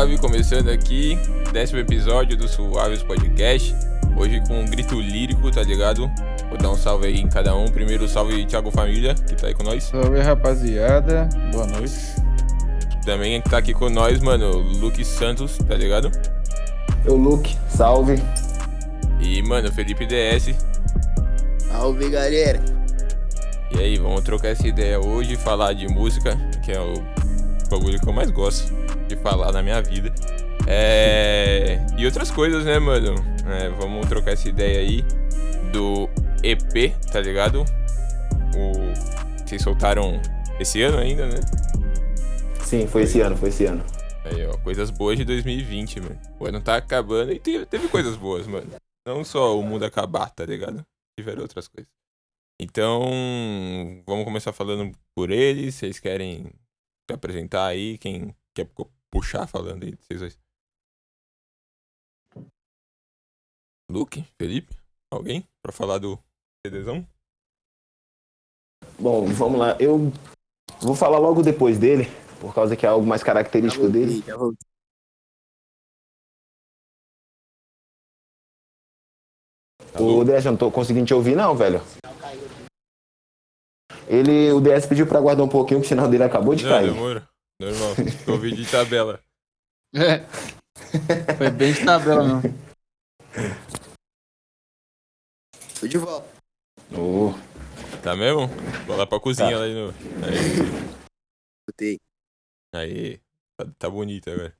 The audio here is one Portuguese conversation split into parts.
suave, começando aqui, décimo episódio do Suaves Podcast. Hoje com um grito lírico, tá ligado? Vou dar um salve aí em cada um. Primeiro, salve Thiago Família, que tá aí com nós. Salve rapaziada, boa noite. Também tá aqui com nós, mano, Luke Santos, tá ligado? Eu, Luke, salve. E, mano, Felipe DS. Salve, galera. E aí, vamos trocar essa ideia hoje, falar de música, que é o bagulho que eu mais gosto falar na minha vida. É... E outras coisas, né, mano? É, vamos trocar essa ideia aí do EP, tá ligado? O... Vocês soltaram esse ano ainda, né? Sim, foi esse ano, foi esse ano. Aí, ó, coisas boas de 2020, mano. O ano tá acabando e teve, teve coisas boas, mano. Não só o mundo acabar, tá ligado? Tiveram outras coisas. Então, vamos começar falando por eles. Vocês querem se apresentar aí? Quem quer puxar falando aí, vocês dois? Luke, Felipe, alguém pra falar do CDzão? Bom, vamos lá. Eu vou falar logo depois dele, por causa que é algo mais característico Já voltei, dele. O DS, eu não tô conseguindo te ouvir, não, velho. Ele, o DS pediu pra aguardar um pouquinho, porque o sinal dele acabou de Não, cair. demora. Normal. Ouvi de tabela. É. Foi bem de tabela, não. Tô de volta. Ô, Tá mesmo? Vou lá pra cozinha Tá. lá de novo. Aí. Voltei. Aí, tá, tá bonito agora.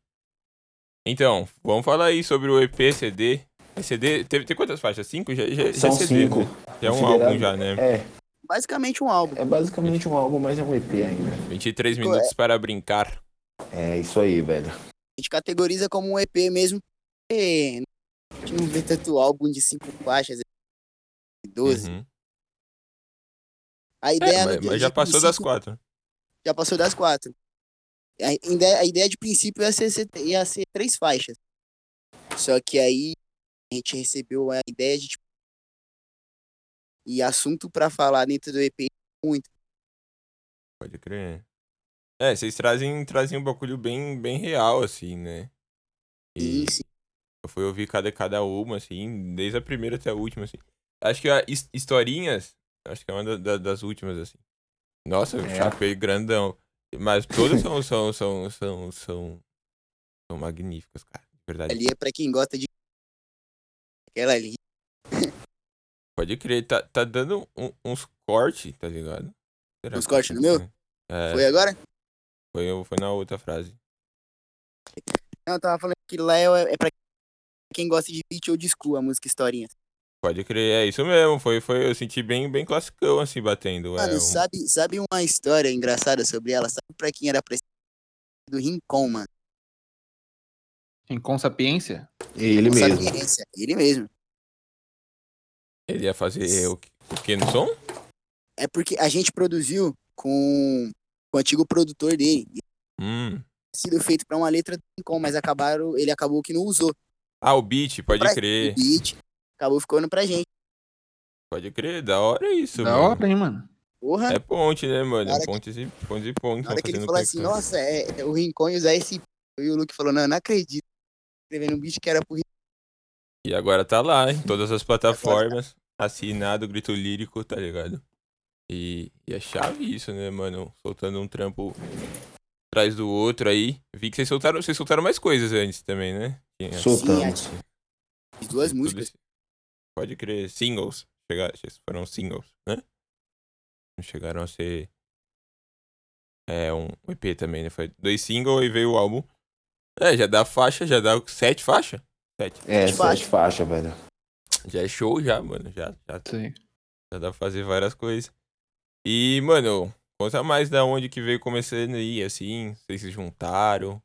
Então, vamos falar aí sobre o EP, CD. CD, teve, tem quantas faixas? Cinco? Já, já, já São é CD, cinco. né? Já é um álbum já, né? É, Basicamente um álbum. é basicamente um álbum, mas é um EP ainda. 23 minutos para brincar. É isso aí, velho. A gente categoriza como um EP mesmo. porque A gente não vê tanto álbum de cinco faixas, 12. Uhum. A É, ideia mas, de- mas já passou das quatro. Já passou das quatro. A ideia, a ideia de princípio ia ser, ser- ia ser três faixas. Só que aí a gente recebeu a ideia de tipo, e assunto pra falar dentro do EP muito. Pode crer. É, vocês trazem, trazem um bagulho bem, bem real, assim, né? E Sim, sim. eu fui ouvir cada, cada uma, assim, desde a primeira até a última, assim. Acho que a his- historinhas, acho que é uma da- da- das últimas, assim. Nossa, eu É. chapei grandão. Mas todas são, são, são, são, são, são magníficas, cara. De verdade. Ali é pra quem gosta de. Aquela ali. Pode crer, tá, tá dando um- uns cortes, tá ligado? Será Uns cortes no meu? É, Foi agora? foi, foi na outra frase. Não, eu tava falando que lá é, é pra quem gosta de beat old school, a música historinha. Pode crer, é isso mesmo. Foi, foi, eu senti bem, bem classicão, assim, batendo. Mano, é, um- sabe, sabe uma história engraçada sobre ela? Sabe pra quem era pra do Rincon, mano? Em Consapiência? Ele Com mesmo. sapiência, Ele mesmo. Ele ia fazer o, que- o que no som? É porque a gente produziu com, com o antigo produtor dele. Hum. Sido feito pra uma letra do Rincon, mas acabaram, ele acabou que não usou. Ah, o beat, pode Pra- crer. O beat acabou ficando pra gente. Pode crer, da hora isso, Da mano. hora, hein, mano? Porra, É ponte, né, mano? Hora que- Pontes e pontes e pontes. na hora que ele falou assim, nossa, é, é o Rincon ia usar esse. E o Luke falou, não, eu não acredito. Escrevendo um beat que era pro Rincon. E agora tá lá, em todas as plataformas. Assinado, grito lírico, tá ligado? E, e é chave isso, né, mano? Soltando um trampo atrás do outro aí. Vi que vocês soltaram, vocês soltaram mais coisas antes também, né? Tinha- Soltamos. As duas músicas. esse- Pode crer, singles. Chegaram, foram singles, né? Não chegaram a ser. É, um EP também, né? Foi dois singles e veio o álbum. É, já dá faixa, já dá sete faixas. Sete. É, Sete faixas. sete faixas, velho. Já é show já, mano. Já, já, Sim. já dá pra fazer várias coisas. E, mano, conta mais da onde que veio começando aí, assim. Vocês se juntaram.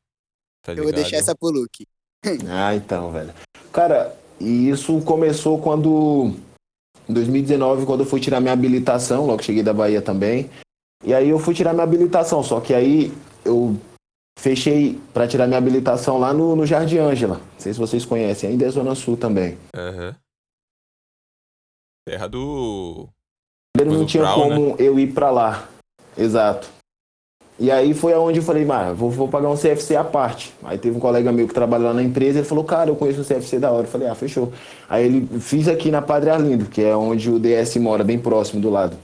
Tá Eu vou deixar essa pro Luke. Ah, então, velho. Cara, e isso começou quando. Em 2019, quando eu fui tirar minha habilitação, logo cheguei da Bahia também. E aí eu fui tirar minha habilitação, só que aí eu fechei pra tirar minha habilitação lá no, no Jardim Ângela. Não sei se vocês conhecem, ainda é Zona Sul também. Aham. Terra do. Primeiro não tinha Brown, né? como eu ir pra lá. Exato. E aí foi aonde eu falei, mano, vou, vou pagar um CFC à parte. Aí teve um colega meu que trabalha lá na empresa, ele falou, cara, eu conheço um CFC da hora. Eu falei, ah, fechou. Aí ele fiz aqui na Padre Arlindo, que é onde o DS mora, bem próximo do lado.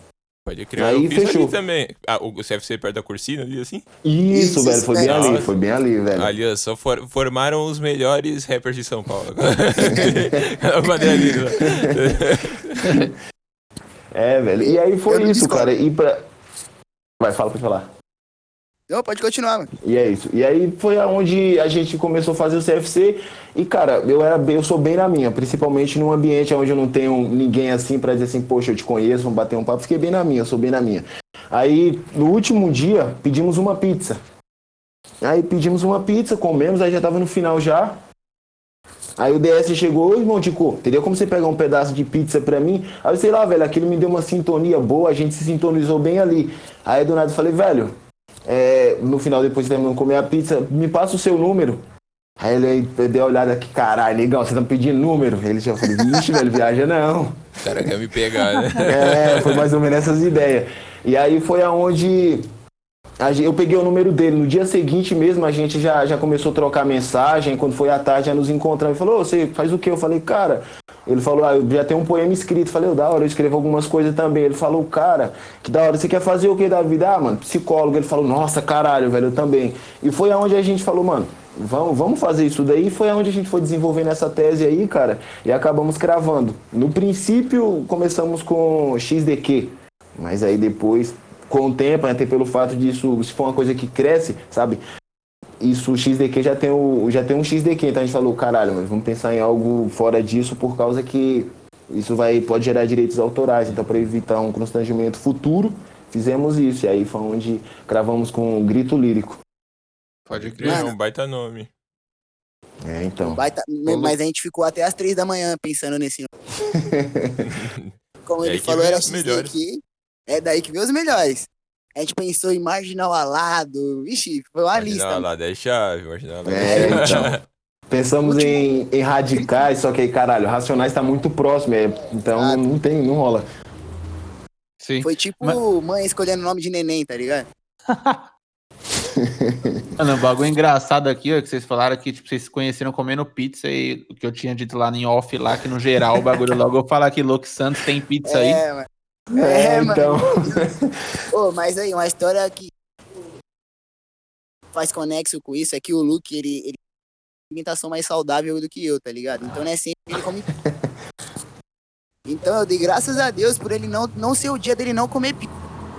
Pode crer. Aí eu fiz fechou. ali também. Ah, o CFC perto da Cursina ali, assim? Isso, Isso, velho, foi bem velho. ali, foi bem ali, velho. Ali, ó, só for- formaram os melhores rappers de São Paulo. Padre Arlindo. É, velho. E aí foi isso, cara. E pra. Vai, fala, pode falar. Não, pode continuar, mano. E é isso. E aí foi aonde a gente começou a fazer o CFC. E, cara, eu era bem, eu sou bem na minha, principalmente num ambiente onde eu não tenho ninguém assim pra dizer assim, poxa, eu te conheço, vamos bater um papo. Fiquei bem na minha, eu sou bem na minha. Aí, no último dia, pedimos uma pizza. Aí pedimos uma pizza, comemos, aí já tava no final já. Aí o DS chegou, irmão Tico, entendeu como você pegar um pedaço de pizza pra mim? Aí sei lá, velho, aquilo me deu uma sintonia boa, a gente se sintonizou bem ali. Aí do nada eu falei, velho, é, no final, depois de terminar comer a pizza, me passa o seu número. Aí ele deu olhada aqui, caralho, negão, você tá me pedindo número? Ele já falou, vixe, velho, viaja não. O cara quer me pegar, né? É, foi mais ou menos essas ideias. E aí foi aonde eu peguei o número dele. No dia seguinte mesmo, a gente já, já começou a trocar mensagem. Quando foi à tarde, já nos encontramos. Ele falou, "Ô, você faz o quê? Eu falei, cara... Ele falou, ah, eu já tenho um poema escrito. Falei, "Ô, da hora, eu escrevo algumas coisas também. Ele falou, cara, que da hora, você quer fazer o que da vida? Ah, mano, psicólogo. Ele falou, nossa, caralho, velho, eu também. E foi aonde a gente falou, mano, vamos, vamos fazer isso daí. E foi aonde a gente foi desenvolvendo essa tese aí, cara, e acabamos cravando. No princípio, começamos com XDQ, mas aí depois, com o tempo, até pelo fato disso, se for uma coisa que cresce, sabe? Isso, o XDQ já tem, o, já tem um XDQ, então a gente falou, caralho, mas vamos pensar em algo fora disso por causa que isso vai, pode gerar direitos autorais. Então, para evitar um constrangimento futuro, fizemos isso. E aí foi onde cravamos com o grito lírico. Pode crer, é Mano. um baita nome. É, então. Baita- Mas a gente ficou até as três da manhã pensando nesse nome. Como É ele falou, era os o melhores. XDQ. É daí que veio os melhores. A gente pensou em Marginal Alado. Vixe, foi uma lista. Marginal lá é chave, marginal lá É, então. Pensamos em, em radicais, só que aí, caralho, Racionais tá muito próximo, é, então Ah. não tem, não rola. Sim. Foi tipo Mas- mãe escolhendo o nome de neném, tá ligado? Mano, o bagulho engraçado aqui, ó, que vocês falaram que tipo, vocês se conheceram comendo pizza e o que eu tinha dito lá em off, lá, que no geral o bagulho logo eu falar que Luke Santos tem pizza aí. É, mano. É, É, mano. então. Ô, mas aí, uma história que faz conexo com isso é que o Luke, ele, ele tem alimentação mais saudável do que eu, tá ligado? Então não é sempre que ele come pizza. Então eu dei graças a Deus por ele não, não ser o dia dele não comer pizza.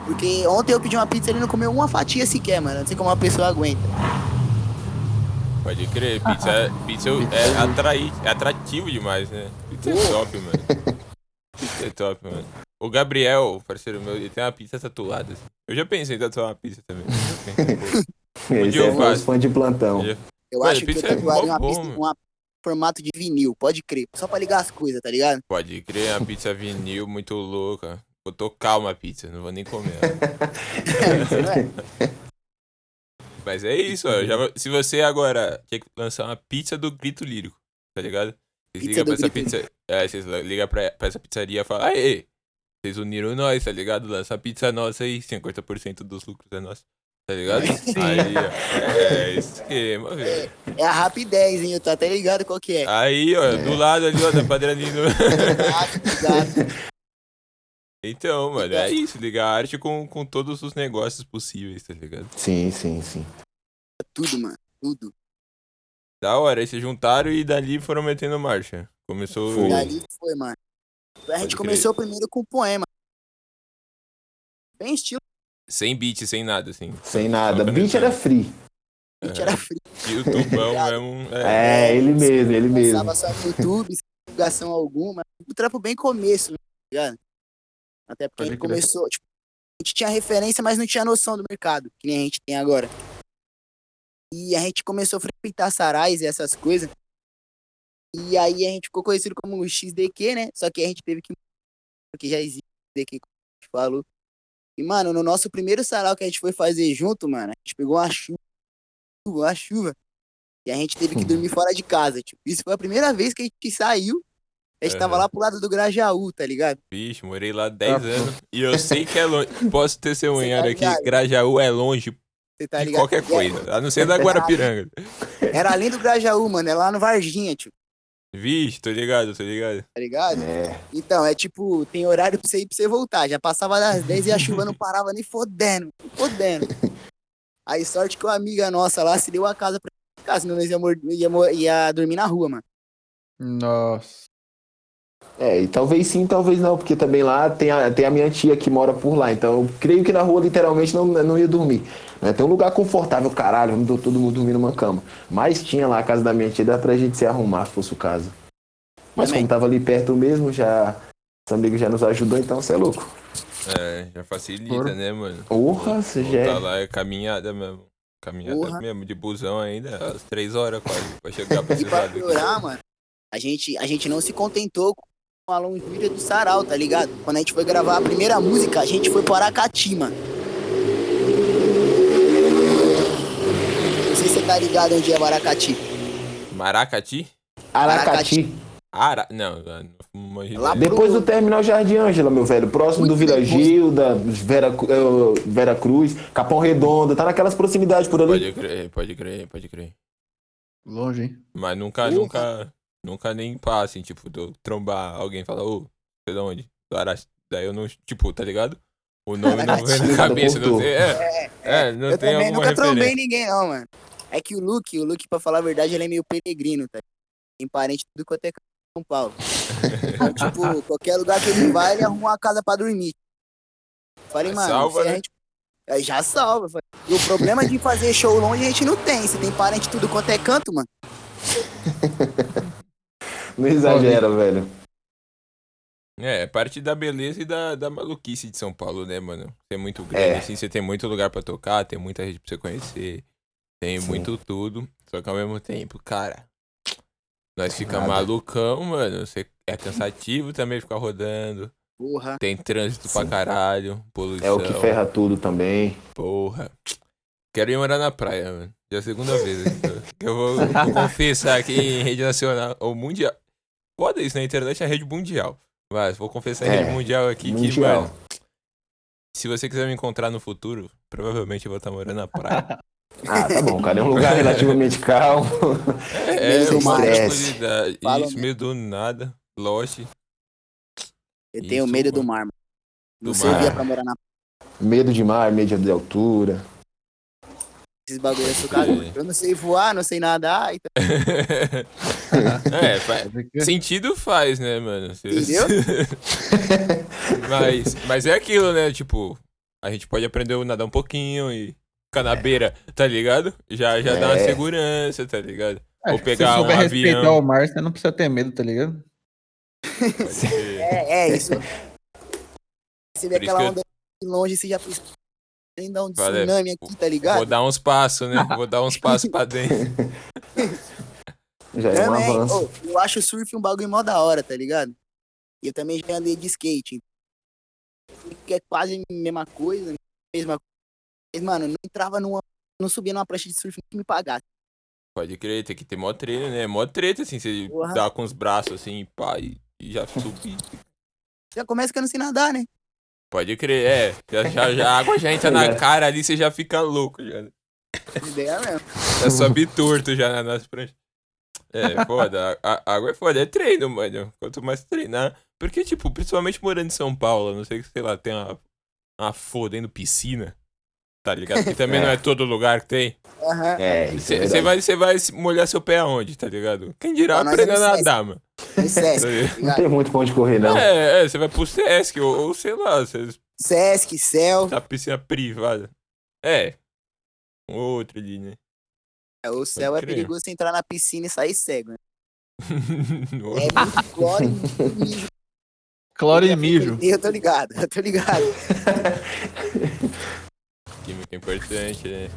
Porque ontem eu pedi uma pizza e ele não comeu uma fatia sequer, mano. Não sei como uma pessoa aguenta. Pode crer, pizza, é- pizza é, atrai, é atrativo demais, né? Pizza é top, mano. Pizza é top, mano. O Gabriel, parceiro meu, ele tem uma pizza tatuada. assim. Eu já pensei em tatuar uma pizza também. Pô. Esse dia eu é faço. os fãs de plantão. Eu Mano, acho que eu pizza é tatuaria mó uma pizza com um formato de vinil, pode crer. Só pra ligar as coisas, tá ligado? Pode crer, é uma pizza vinil muito louca. Vou tocar uma pizza, não vou nem comer. Não é? Mas é isso, ó. já se você agora quer lançar uma pizza do grito lírico, tá ligado? Ligam pra essa pizza. É, vocês ligam pra, pra essa pizzaria e falam, aê, vocês uniram nós, tá ligado? Lança a pizza nossa aí, 50% dos lucros é nosso. Tá ligado? Aí, ó. É esquema, velho. É a rapidez, hein? Eu tô até ligado qual que é. Aí, ó, do lado ali, ó, da Padranino. Exato. Então, mano, é isso, ligar a arte com, com todos os negócios possíveis, tá ligado? Sim, sim, sim. Tudo, mano. Tudo. Da hora, aí se juntaram e dali foram metendo marcha. Começou. Foi. E ali foi, mano. A gente começou primeiro com poema. Bem estilo, Sem beat, sem nada, assim. Sem nada. Beat era free. gente era frio. E o tubão mesmo. É. É, ele mesmo, ele mesmo. Passava só no YouTube, sem divulgação alguma. O trampo bem começo, né, tá ligado? Até porque Pode a gente crer. começou, tipo, a gente tinha referência, mas não tinha noção do mercado, que nem a gente tem agora. E a gente começou a frequentar sarais e essas coisas. E aí a gente ficou conhecido como XDQ, né? Só que a gente teve que. Porque já existe XDQ, como a gente falou. E, mano, no nosso primeiro sarau que a gente foi fazer junto, mano, a gente pegou uma chuva. Uma chuva. E a gente teve que dormir fora de casa. Tipo, isso foi a primeira vez que a gente saiu. A gente tava lá pro lado do Grajaú, tá ligado? Bicho, morei lá 10 Ah, anos. E eu sei que é longe. Posso ter seu Você unhado tá aqui. Grajaú é longe Você tá ligado? qualquer E coisa. A não ser da Guarapiranga. é- Era além do Grajaú, mano. É lá no Varginha, tio. Vixe, tô ligado, tô ligado. Tá ligado? É. Então, é tipo, tem horário pra você ir pra você voltar. Já passava das 10 e a chuva não parava nem fodendo. nem Fodendo. Aí, sorte que uma amiga nossa lá se deu a casa pra ficar, senão nós ia, ia, ia dormir na rua, mano. Nossa. É, e talvez sim, talvez não, porque também lá tem a, tem a minha tia que mora por lá, então eu creio que na rua literalmente não, não ia dormir. Né? Tem um lugar confortável, caralho, onde todo mundo dormir numa cama. Mas tinha lá a casa da minha tia, dá pra gente se arrumar, se fosse o caso. Mas Também. como tava ali perto mesmo, já. Os amigos já nos ajudou, então você é louco. É, já facilita, Porra. né, mano? Porra, você já é. lá é caminhada mesmo. Caminhada Porra. mesmo, de busão ainda, às três horas quase, pra chegar pra E pra cidade. piorar, mano, a gente, a gente não se contentou com a longínquia do Sarau, tá ligado? Quando a gente foi gravar a primeira música, a gente foi para Aracati, mano. Não sei se você tá ligado onde é Aracati. Maracati? Aracati. Ara... Não, não. Lá Depois do terminal Jardim Ângela, meu velho. Próximo do Muito Vila depois. Gilda, Vera, eh, Vera Cruz, Capão Redondo, tá naquelas proximidades por ali. Pode crer, pode crer, pode crer. Longe, hein? Mas nunca, Porra. nunca, nunca nem passa, assim, tipo, de eu trombar alguém e falar, ô, você é de onde? Do Araxi. Daí eu não, tipo, tá ligado? O nome não vem na cabeça, não tem, é, é, não eu tem também nunca trombei referência. ninguém, não, mano. É que o Luke, o Luke, pra falar a verdade, ele é meio peregrino, tá? Tem parente tudo quanto é canto de São Paulo. Então, tipo, qualquer lugar que ele vai, ele arruma uma casa pra dormir. Falei, mano, Salva, se a né? gente... Aí Já salva. falei. E o problema de fazer show longe a gente não tem. Você tem parente tudo quanto é canto, mano. Não exagera, velho. É, parte da beleza e da, da maluquice de São Paulo, né, mano? Você é muito grande, É. assim, você tem muito lugar pra tocar, tem muita gente pra você conhecer, tem Sim. muito tudo. Só que ao mesmo tempo, cara, nós fica Nada. malucão, mano. Você é cansativo também ficar rodando. Porra. Tem trânsito pra Sim. caralho, poluição. É o que ferra tudo também. Porra. Quero ir morar na praia, mano. Já é a segunda vez. que eu vou, vou confessar aqui em rede nacional ou mundial. Foda isso, na internet é rede mundial. Mas vou confessar É, rede mundial aqui que, mundial. mano, se você quiser me encontrar no futuro, provavelmente eu vou estar morando na praia. Ah, tá bom, cara. É um lugar relativamente calmo. É, do uma tranquilidade. Isso, mesmo. meio do nada. Lost. Eu tenho Isso, medo do mano. mar, mano. Não Do servia mar. pra morar na Medo de mar, medo de altura. Esses bagulho. Eu. Eu não sei voar, não sei nadar. Então... é, fa- Pode crer. sentido faz, né, mano? Entendeu? mas, mas é aquilo, né? Tipo, a gente pode aprender a nadar um pouquinho e ficar na beira, tá ligado? Já, já dá uma É. segurança, tá ligado? Acho Ou pegar se um souber respeitar avião. o mar, você não precisa ter medo, tá ligado? É, é isso. Você vê aquela que eu- onda de longe, você já. Tem dar um Valeu. tsunami aqui, tá ligado? Vou dar uns passos, né? Vou dar uns passos pra dentro. Já é um Também, avanço. ô, eu acho o surf um bagulho mó da hora, tá ligado? E eu também já andei de skate. Que é quase a mesma coisa, mesma coisa. Mas, mano, não entrava numa. Não subia numa prancha de surf que me pagasse. Pode crer, tem que ter mó treino, né? Mó treta, assim, você Porra. dá com os braços assim, pá, e, e já subir. Já começa que eu não sei nadar, né? Pode crer, é. Já, já, já- a água já entra na É. cara ali, você já fica louco, já. Ideia mesmo. Já sobe torto já na- nas pranchas. É, foda. A, a água é foda. É treino, mano. Quanto mais treinar. Porque, tipo, principalmente morando em São Paulo, a não sei que, sei lá, tem uma, uma fodendo piscina. Tá ligado? Que também É. não é todo lugar que tem. Aham. É, é Você verdade. vai, cê vai molhar seu pé aonde, tá ligado? Quem dirá Ah, aprender a é no nadar, mano. No Sesc, Não tem muito pra onde correr, não. É, é, você vai pro Sesc, ou, ou sei lá, você Sesc, Céu. tá piscina privada. É. Outro ali, né? É, O céu é crer. perigoso você entrar na piscina e sair cego, né? É muito cloro e mijo. Cloro e mijo. Eu tô ligado, eu tô ligado. Química é importante, né?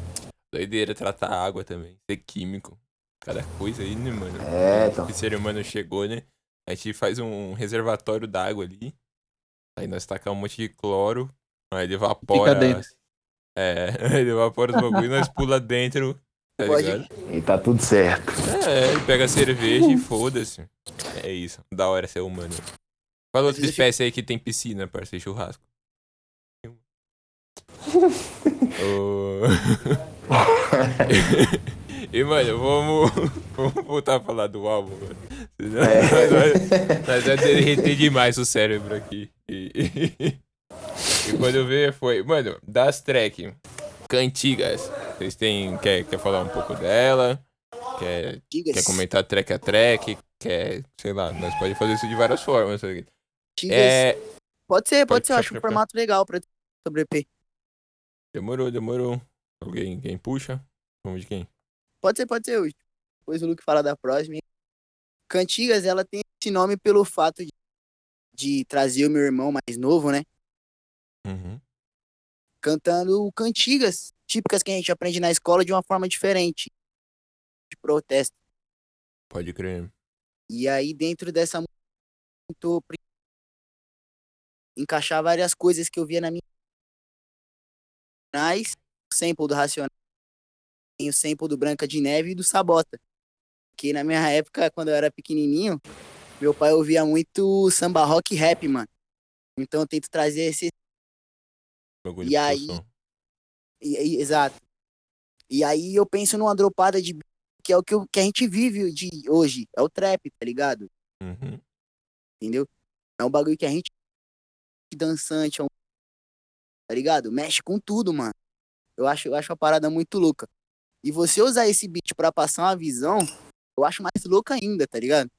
Doideira tratar água também. Ser químico. Cada coisa aí, né, mano? É, então. O ser humano chegou, né? A gente faz um reservatório d'água ali. Aí nós tacamos um monte de cloro. Aí ele evapora. Fica dentro. É, ele evapora os bagulho e nós pula dentro. Tá ligado? E tá tudo certo. É, ele pega a cerveja e foda-se. É isso. Da hora ser humano. Fala outra espécie aí que tem piscina, parceiro, churrasco. E, mano, vamos, vamos voltar a falar do álbum, mano. Senão nós nós vamos derreter demais o cérebro aqui. E, e quando eu ver foi, mano, das track cantigas. Vocês têm. Quer, quer falar um pouco dela? Quer, Digas, quer comentar track a track? Quer, sei lá, nós podemos fazer isso de várias formas. digas. É. Pode ser, pode pode ser. Eu acho um formato legal pra sobre EP. Demorou, demorou. Alguém quem puxa? Vamos de quem? Pode ser, pode ser. hoje. Depois o Luke fala da próxima. Cantigas, ela tem esse nome pelo fato de, de trazer o meu irmão mais novo, né? Uhum. Cantando cantigas típicas que a gente aprende na escola de uma forma diferente. De protesto. Pode crer. E aí, dentro dessa encaixar várias coisas que eu via na minha. Racionais, o sample do Racionais, tem o sample do Branca de Neve e do Sabota. Que na minha época, quando eu era pequenininho, meu pai ouvia muito samba rock e rap, mano. Então eu tento trazer esse. Bagulho E aí- e- e- exato. E aí eu penso numa dropada de. que é o que, eu- que a gente vive de hoje. É o trap, tá ligado? Uhum. entendeu? É um bagulho que a gente dançante, é um... tá ligado? Mexe com tudo, mano. Eu acho, eu acho uma parada muito louca. E você usar esse beat pra passar uma visão, eu acho mais louca ainda, tá ligado?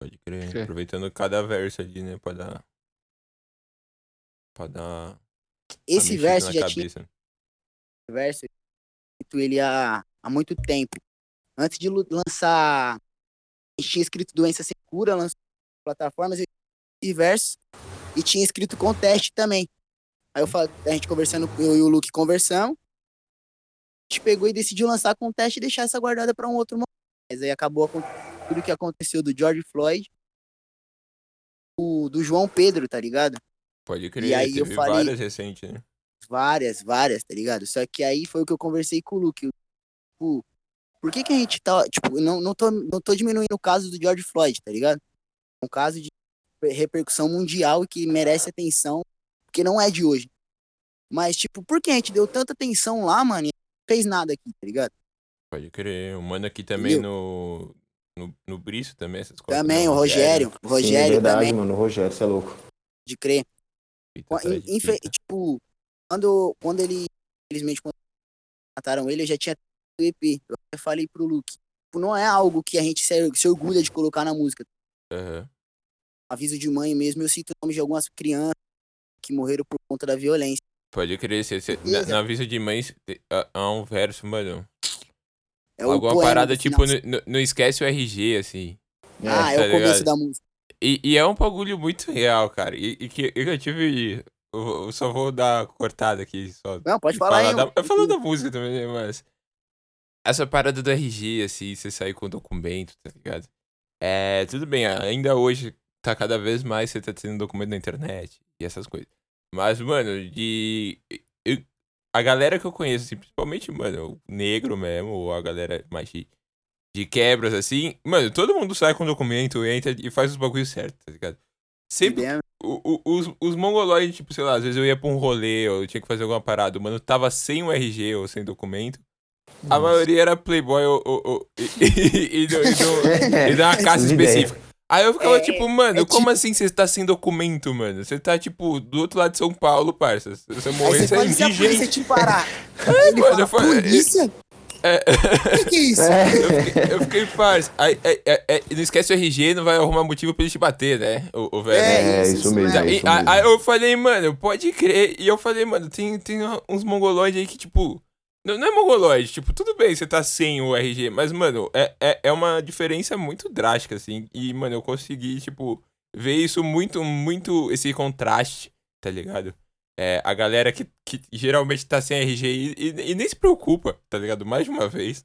Pode crer. Sim. Aproveitando cada verso ali, né? Pra dar. Pra dar. Esse verso já tinha cabeça. verso, eu escrito ele há, há muito tempo. Antes de lançar, a gente tinha escrito Doença Sem Cura, lançou plataformas, esse verso, e tinha escrito Conteste também. Aí eu falei, a gente conversando, eu e o Luke conversamos, a gente pegou e decidiu lançar Conteste e deixar essa guardada para um outro momento. Mas aí acabou tudo que aconteceu do George Floyd, o, do João Pedro, tá ligado? Pode crer. aí eu falei- várias recentes, né? Várias, várias, tá ligado? Só que aí foi o que eu conversei com o Luke. Tipo, por que que a gente tá, tipo, não, não, tô, não tô diminuindo o caso do George Floyd, tá ligado? É um caso de repercussão mundial e que merece atenção, porque não é de hoje. Mas, tipo, por que a gente deu tanta atenção lá, mano, e não fez nada aqui, tá ligado? Pode crer. O mano aqui também Entendeu? no. No, no Briço também, essas coisas. Também, o Rogério, o Sim, é Rogério verdade, também, mano. O Rogério, você é louco. de crer. Qua- atrás de infe- fita. tipo, quando, quando ele, infelizmente, quando mataram ele, eu já tinha o EP. Eu até falei pro Luke. Tipo, não é algo que a gente se, se orgulha de colocar na música. Aham. Aviso de mãe mesmo, eu cito o nome de algumas crianças que morreram por conta da violência. Pode crer. Cê, na, na aviso de mães, há- um verso, mano. É o Alguma parada tipo, não, esquece o RG, assim. Ah, é, tá o começo ligado? da música. E, e é um bagulho muito real, cara. E, e que eu tive. Eu, eu só vou dar cortada aqui. Só Não, pode falar aí. da, eu falo da música também, né, mas. Essa parada do RG, assim, você sair com documento, tá ligado? É, tudo bem, ainda hoje tá cada vez mais você tá tendo documento na internet e essas coisas. Mas, mano, de. eu- a galera que eu conheço, assim, principalmente, mano, o negro mesmo, ou a galera mais de, de quebras, assim, mano, todo mundo sai com documento, entra e faz os bagulhos certos, tá ligado? Sempre o- o- os, os mongoloides, tipo, sei lá, às vezes eu ia pra um rolê, ou eu tinha que fazer alguma parada, o mano tava sem um RG ou sem documento. A maioria era playboy ou, ou- ou- e, e, e, não- e e de uma casa Essas ideias. específica. Aí eu ficava É, tipo, mano, é como tipo- assim você tá sem documento, mano? Você tá, tipo, do outro lado de São Paulo, parça. Se você morrer, você é fala, se a polícia indigente. te parar? Ele mano, fala, eu falei- polícia? É, O que, que é isso? eu, fiquei, eu fiquei, parça. Aí, é, é, é, não esquece o RG, não vai arrumar motivo pra ele te bater, né? O, o velho. É, isso mesmo. Aí, é isso aí- mesmo. aí eu falei, mano, pode crer. E eu falei, mano, tem, tem uns mongoloides aí que, tipo. Não, não é mongoloide, tipo, tudo bem, você tá sem o RG, mas, mano, é, é, é uma diferença muito drástica, assim. E, mano, eu consegui, tipo, ver isso muito, muito, esse contraste, tá ligado? É, a galera que, que geralmente tá sem RG e, e- e nem se preocupa, tá ligado? Mais de uma vez.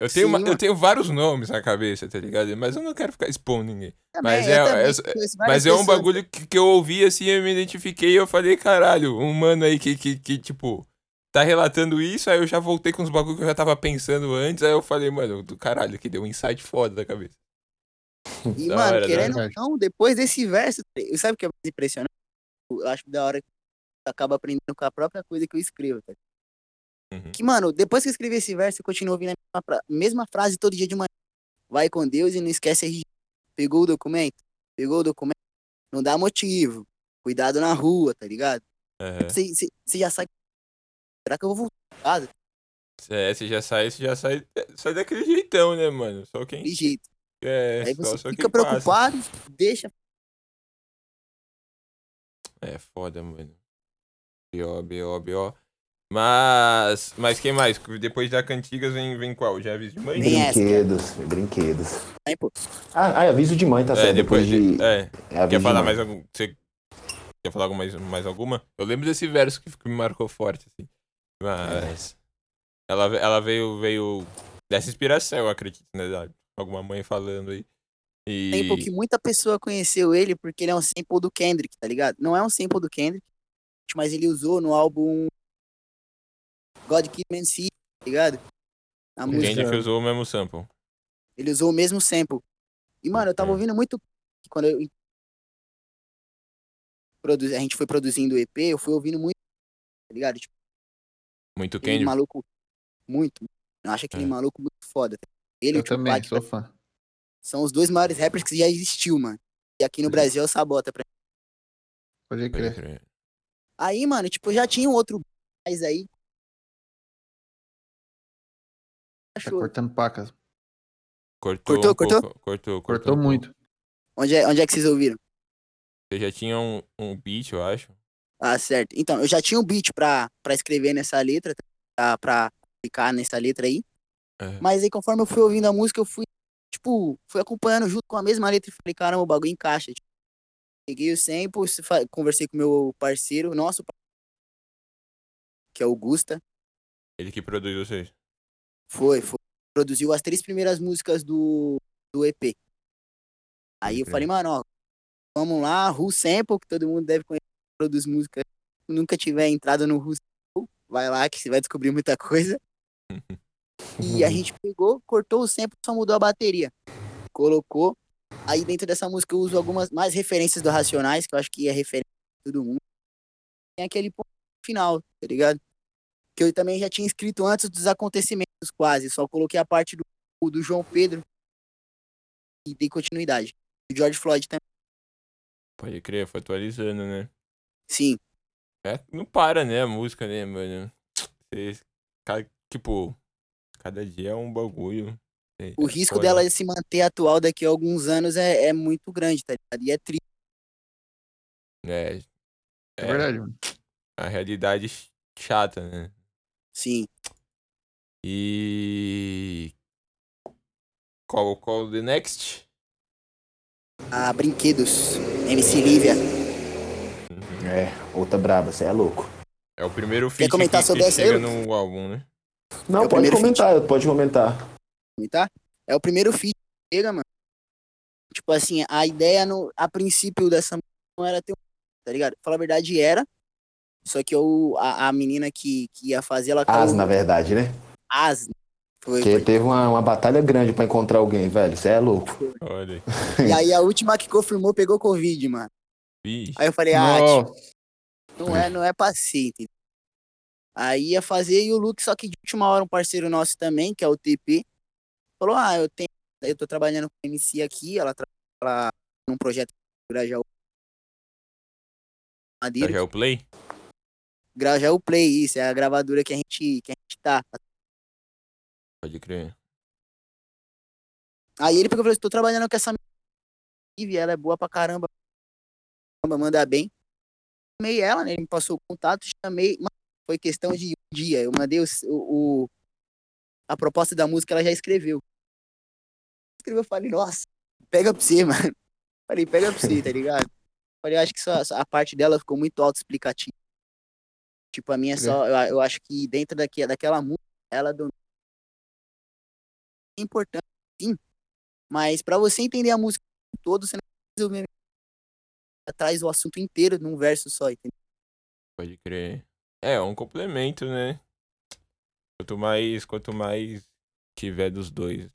Eu tenho, Sim, uma- eu tenho vários nomes na cabeça, tá ligado? Mas eu não quero ficar expondo ninguém. Também, Mas é- é- Mas é um pessoas. bagulho que, que eu ouvi assim, eu me identifiquei e eu falei, caralho, um mano aí que, que, que, tipo, tá relatando isso, aí eu já voltei com os bagulhos que eu já tava pensando antes, aí eu falei, mano, do caralho, que deu um insight foda da cabeça. E, Da mano, hora, querendo ou não, depois desse verso, sabe o que é mais impressionante? Eu acho da hora que acabo aprendendo com a própria coisa que eu escrevo, tá? Uhum. Que, mano, depois que eu escrevi esse verso, eu continuo ouvindo a mesma, mesma frase todo dia de manhã. Vai com Deus e não esquece a RG. Pegou o documento? Pegou o documento? Não dá motivo. Cuidado na rua, tá ligado? Você você já sabe. Será que eu vou voltar pra casa? É, você já sai, você já sai, sai daquele jeitão, né, mano? Só quem De jeito. é, Aí só, você só fica quem passa. preocupado, deixa. É foda, mano. B.O., B.O., B.O. Mas, mas quem mais? Depois da Cantigas vem, vem qual? Já aviso de mãe? Brinquedos, brinquedos. Aí, pô, Ah, ah, aviso de mãe, tá É, certo. depois Depois, de... de. É, é quer falar mais algum... Você quer falar alguma- mais, mais alguma? Eu lembro desse verso que que me marcou forte, assim. Mas... Ela, ve- ela veio, veio dessa inspiração, eu acredito, né? Alguma mãe falando aí. E... tempo que muita pessoa conheceu ele porque ele é um sample do Kendrick, tá ligado? Não é um sample do Kendrick, mas ele usou no álbum God Kid Man City, tá ligado? A O música, Kendrick usou o mesmo sample. ele usou o mesmo sample. E, mano, eu tava Uhum. ouvindo muito quando eu a gente foi produzindo o EP, eu fui ouvindo muito, tá ligado? Tipo, Muito aquele Kendrick. maluco muito, eu acho aquele É. maluco muito foda. Ele Eu também, Tupac sou fã. são os dois maiores rappers que já existiu, mano. E aqui no. Brasil é o Sabota pra Pode Pode crer. Aí, mano, tipo, já tinha um outro mas aí. Tá Achou. cortando pacas. Cortou, Cortou, um cortou? pouco, cortou, Cortou um pouco. muito. Onde é, onde é que vocês ouviram? Você já tinha um, um beat, eu acho. Ah, certo. Então, eu já tinha um beat pra, pra escrever nessa letra, pra, pra ficar nessa letra aí. É. Mas aí, conforme eu fui ouvindo a música, eu fui, tipo, fui acompanhando junto com a mesma letra e falei, caramba, o bagulho encaixa. Tipo, peguei o sample, conversei com meu parceiro, nosso, que é o Gusta. Ele que produz vocês. Foi, foi. Produziu as três primeiras músicas do, do EP. Aí eu falei, mano, ó, vamos lá, Who Sample, que todo mundo deve conhecer, produz música. Nunca tiver entrado no Sample, vai lá que você vai descobrir muita coisa. E a gente pegou, cortou o sample, só mudou a bateria. Colocou. Aí dentro dessa música eu uso algumas mais referências do Racionais, que eu acho que é referência de todo mundo. Tem aquele ponto final, tá ligado? Que eu também já tinha escrito antes dos acontecimentos, quase. Só coloquei a parte do, do João Pedro e dei continuidade. O George Floyd também. Pode crer, foi atualizando, né? Sim, É, não para, né, a música, né, mano? Você, tipo, cada dia é um bagulho. É, o é risco foda. dela se manter atual daqui a alguns anos é, é muito grande, tá ligado? E é triste. É, É verdade, mano. a realidade ch- chata, né? Sim. E. Qual, qual the next? A Brinquedos, MC Lívia. É, outra braba, você é louco. É o primeiro feat comentar que, sobre que essa aí, chega Lucas? no álbum, né? Não, É pode comentar, pode comentar. tá? É o primeiro feat que chega, mano. Tipo assim, a ideia no, a princípio dessa música não era ter um, tá ligado? Falar a verdade era. Só que eu, a, a menina que, que ia fazer, ela As, caiu- na verdade, né? As. Foi, Porque foi. teve uma, uma batalha grande pra encontrar alguém, velho. Você é louco. Olha aí. E aí a última que confirmou pegou Covid, mano. Vixe. Aí eu falei, ah, Nossa, não é, não é paciente. Aí ia fazer e o Luke, só que de última hora um parceiro nosso também, que é o TP, falou: "Ah, eu tenho, eu tô trabalhando com a MC aqui, ela trabalha num projeto Grajaú Madeira, o play? Grajaú Play, isso, é a gravadora que a gente que a gente tá. Pode crer. Aí ele pegou e falou: "Tô trabalhando com essa menina, ela é boa pra caramba, manda bem". Chamei ela, né? Ele me passou o contato, chamei, mano, foi questão de um dia. Eu mandei o, o- a proposta da música, ela já escreveu. Escreveu, eu falei, nossa, pega pra você, mano. Falei, pega pra você, tá ligado? Falei, eu acho que só, a parte dela ficou muito autoexplicativa. Tipo, a minha é só, eu, eu acho que dentro daqui, daquela música, ela. É importante, sim. Mas pra você entender a música todo, você não precisa resolver traz o assunto inteiro num verso só, entendeu? Pode crer. É, um complemento, né? Quanto mais, quanto mais tiver dos dois,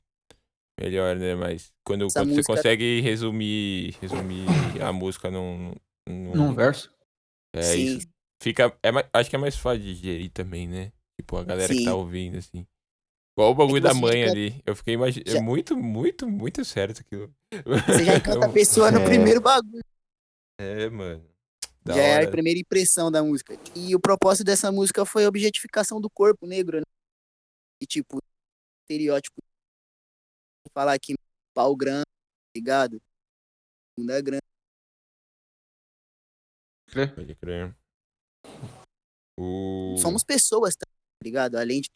melhor, né? Mas quando, quando você música- consegue resumir, resumir a música num, num, num verso. é Sim. isso. fica. É, acho que é mais fácil de digerir também, né? Tipo, a galera que Sim. tá ouvindo, assim. Igual o bagulho É que da você mãe já- ali. Eu fiquei imaginando. É já- muito, muito, muito certo aquilo. Você já encanta a pessoa no É. primeiro bagulho. É, mano. Da já é hora. a primeira impressão da música. E o propósito dessa música foi a objetificação do corpo negro, né? E tipo, estereótipo. Falar que pau grande, ligado? Bunda grande. Pode crer. O... Somos pessoas, tá ligado? Além de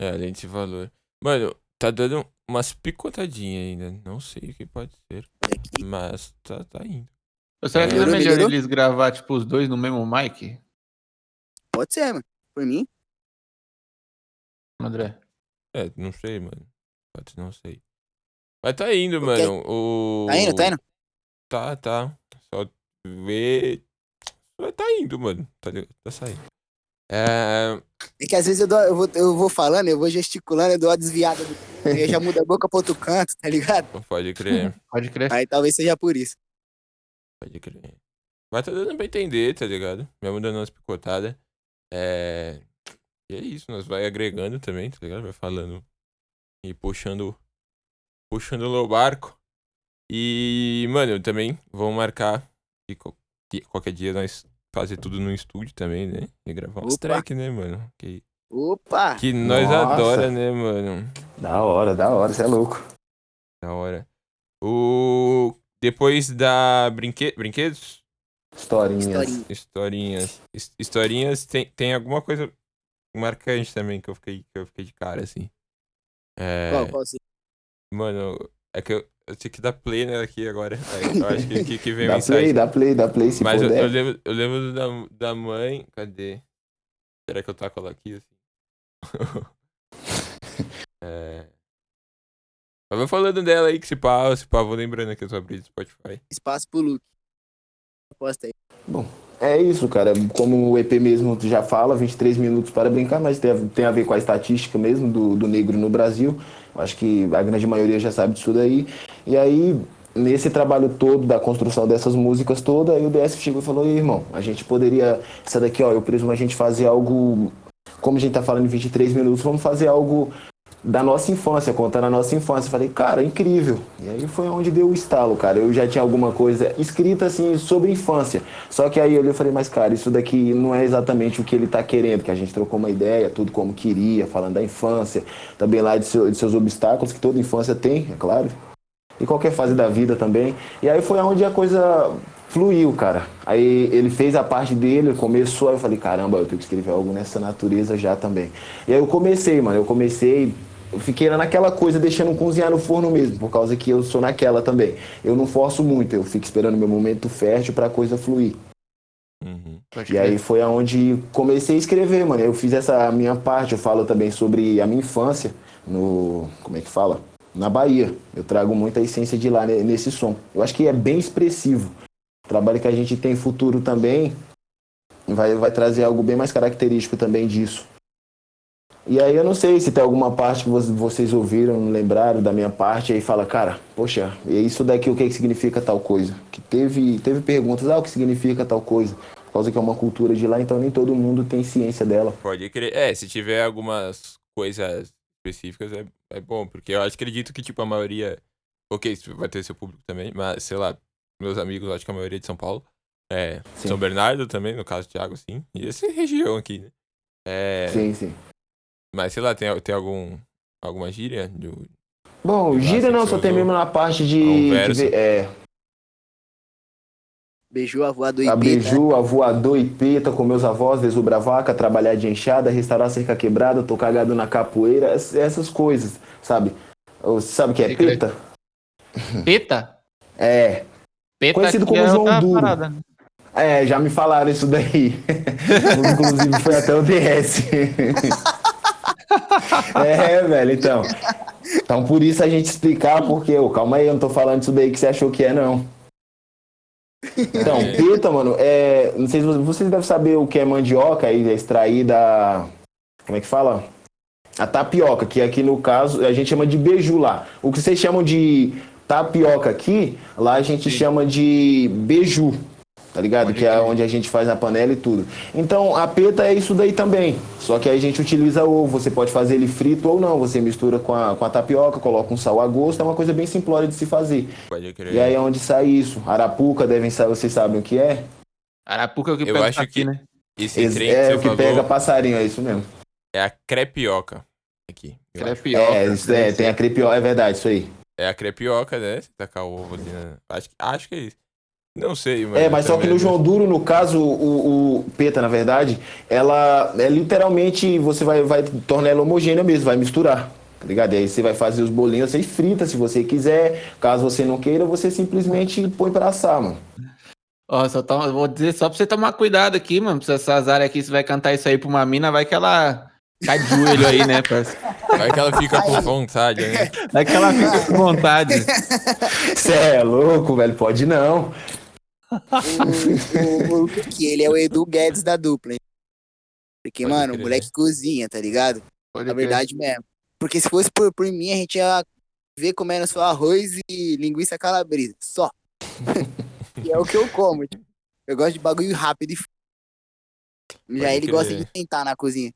É, além desse valor. Mano, tá dando umas picotadinhas ainda. Não sei o que pode ser. Mas tá, tá indo. Será que não é melhor melhorou? eles gravar, tipo, os dois no mesmo mic, Pode ser, mano. Por mim. André? É, não sei, mano. Pode ser, não sei. Mas tá indo, Porque- mano. O... Tá indo, tá indo? Tá, tá. Só ver. Mas Tá indo, mano. Tá, tá saindo. É. É que às vezes eu, dou- eu vou, eu vou falando, eu vou gesticulando, eu dou uma desviada do. Aí já muda a boca pra outro canto, tá ligado? Pode crer. Pode crer. Aí talvez seja por isso. Pode crer. Mas tá dando pra entender, tá ligado? Mesmo dando umas picotadas. É. E é isso, nós vai agregando também, tá ligado? Vai falando e puxando. Puxando o barco. E, mano, também vamos marcar que qualquer dia nós fazer tudo no estúdio também, né? E gravar uns track, né, mano? Que, Opa! que nós Nossa. adora, né, mano? Da hora, da hora, você é louco. Da hora. O. Depois da brinque... brinquedos, Historinhas. Historinha. historinhas. His- Historinhas tem, tem alguma coisa marcante também que eu fiquei, que eu fiquei de cara, assim. É, Qual, qual você- Mano, é que eu, eu tinha que dar play nela aqui agora. Aí eu acho que, que, que vem o Dá play, dá play, dá play, se Mas eu, eu lembro, eu lembro da, da mãe. Cadê? Será que eu taco ela aqui assim? é. Mas vai falando dela aí que se pá, se pá, vou lembrando aqui eu tô abrindo o Spotify. Espaço pro Luke. Aposta aí. É isso, cara. Como o EP mesmo já fala, 23 minutos para brincar, mas tem a, tem a ver com a estatística mesmo do, do negro no Brasil. Acho que a grande maioria já sabe disso daí. E aí, nesse trabalho todo da construção dessas músicas toda, aí o DF chegou e falou, "Ei, irmão, a gente poderia. Essa daqui, ó, eu presumo a gente fazer algo. Como a gente tá falando em 23 minutos, vamos fazer algo da nossa infância, contando a nossa infância. Falei, cara, incrível. E aí foi onde deu o estalo, cara. Eu já tinha alguma coisa escrita assim sobre infância. Só que aí eu falei, mas cara, isso daqui não é exatamente o que ele tá querendo, que a gente trocou uma ideia, tudo como queria, falando da infância, também lá de, seu- de seus obstáculos, que toda infância tem, é claro. E qualquer fase da vida também. E aí foi onde a coisa fluiu, cara. Aí ele fez a parte dele, começou, aí eu falei, caramba, eu tenho que escrever algo nessa natureza já também. E aí eu comecei, mano, eu comecei, eu fiquei naquela coisa deixando cozinhar no forno mesmo, por causa que eu sou naquela também. Eu não forço muito, eu fico esperando meu momento fértil pra coisa fluir. Uhum. E aí foi aonde comecei a escrever, mano. Eu fiz essa minha parte, eu falo também sobre a minha infância no. Como é que fala? Na Bahia. Eu trago muita essência de lá ne- nesse som. Eu acho que é bem expressivo. O trabalho que a gente tem futuro também vai, vai trazer algo bem mais característico também disso. E aí eu não sei se tem alguma parte que vo- vocês ouviram, lembraram da minha parte, aí fala, cara, poxa, e isso daqui o que, que significa tal coisa? Que teve, teve perguntas, ah, o que significa tal coisa? Por causa que é uma cultura de lá, então nem todo mundo tem ciência dela. Pode crer. É, se tiver algumas coisas específicas é, é bom, porque eu acho acredito que, tipo, a maioria. Ok, vai ter seu público também, mas sei lá, meus amigos, acho que a maioria é de São Paulo. É, Sim. São Bernardo também, no caso Thiago, sim. E essa região aqui, né? É, Sim, sim. Mas sei lá, tem, tem algum. Alguma gíria? Do, Bom, gira você não, só tem mesmo na parte de. de é, Beijou a voador e a peta. beiju, a voador e peta com meus avós, desubra vaca, trabalhar de enxada, restaurar cerca quebrada, tocar gado na capoeira, ess- essas coisas, sabe? Você sabe o que é peta? Peta? É. Peta Conhecido como é João Duro. parada, né? É, já me falaram isso daí. Inclusive foi até o DS. é, velho, então. Então por isso a gente explicar, porque, ô, calma aí, eu não tô falando isso daí que você achou que é, não. Então, É. peta, mano, é. Não sei se vocês, devem saber o que é mandioca aí, é extrair da. Como é que fala? A tapioca, que aqui no caso a gente chama de beiju lá. O que vocês chamam de tapioca aqui, lá a gente chama de beiju. Tá ligado? Pode que é onde a gente faz a panela e tudo. Então a peta é isso daí também. Só que aí a gente utiliza ovo. Você pode fazer ele frito ou não. Você mistura com a, com a tapioca, coloca um sal a gosto. É uma coisa bem simplória de se fazer. Pode crer. E aí é onde sai isso. Arapuca, devem saber, vocês sabem o que é? Arapuca é o que Eu pega acho aqui, que- né? Esse Esse trem é que o você que pega passarinho, é isso mesmo. é a crepioca. Aqui. acho. Crepioca. é, isso é, tem a crepioca, é verdade, isso aí. É a crepioca, né? Você tacar o ovo ali na... Acho, acho que é isso. Não sei, mano. É, mas só que no João Duro, no caso, o, o peta, na verdade, ela é literalmente, você vai, vai tornar ela homogênea mesmo, vai misturar, tá ligado? E aí você vai fazer os bolinhos, você frita se você quiser. Caso você não queira, você simplesmente põe pra assar, mano. Ó, só toma, vou dizer só pra você tomar cuidado aqui, mano. Pra essas áreas aqui, você vai cantar isso aí pra uma mina, vai que ela cai de joelho aí, né, parceiro? Vai que ela fica com vontade, né? Vai que ela fica com vontade. Você é louco, velho? Pode não. O, o, o que ele é o Edu Guedes da dupla, hein? Porque, Pode mano, o crer. moleque cozinha, tá ligado? Pode Na crer. verdade mesmo. Porque se fosse por, por mim, a gente ia ver comendo só arroz e linguiça calabresa. Só. e é o que eu como. tipo. Eu gosto de bagulho rápido e. f- Já Pode ele gosta crer. de sentar na cozinha.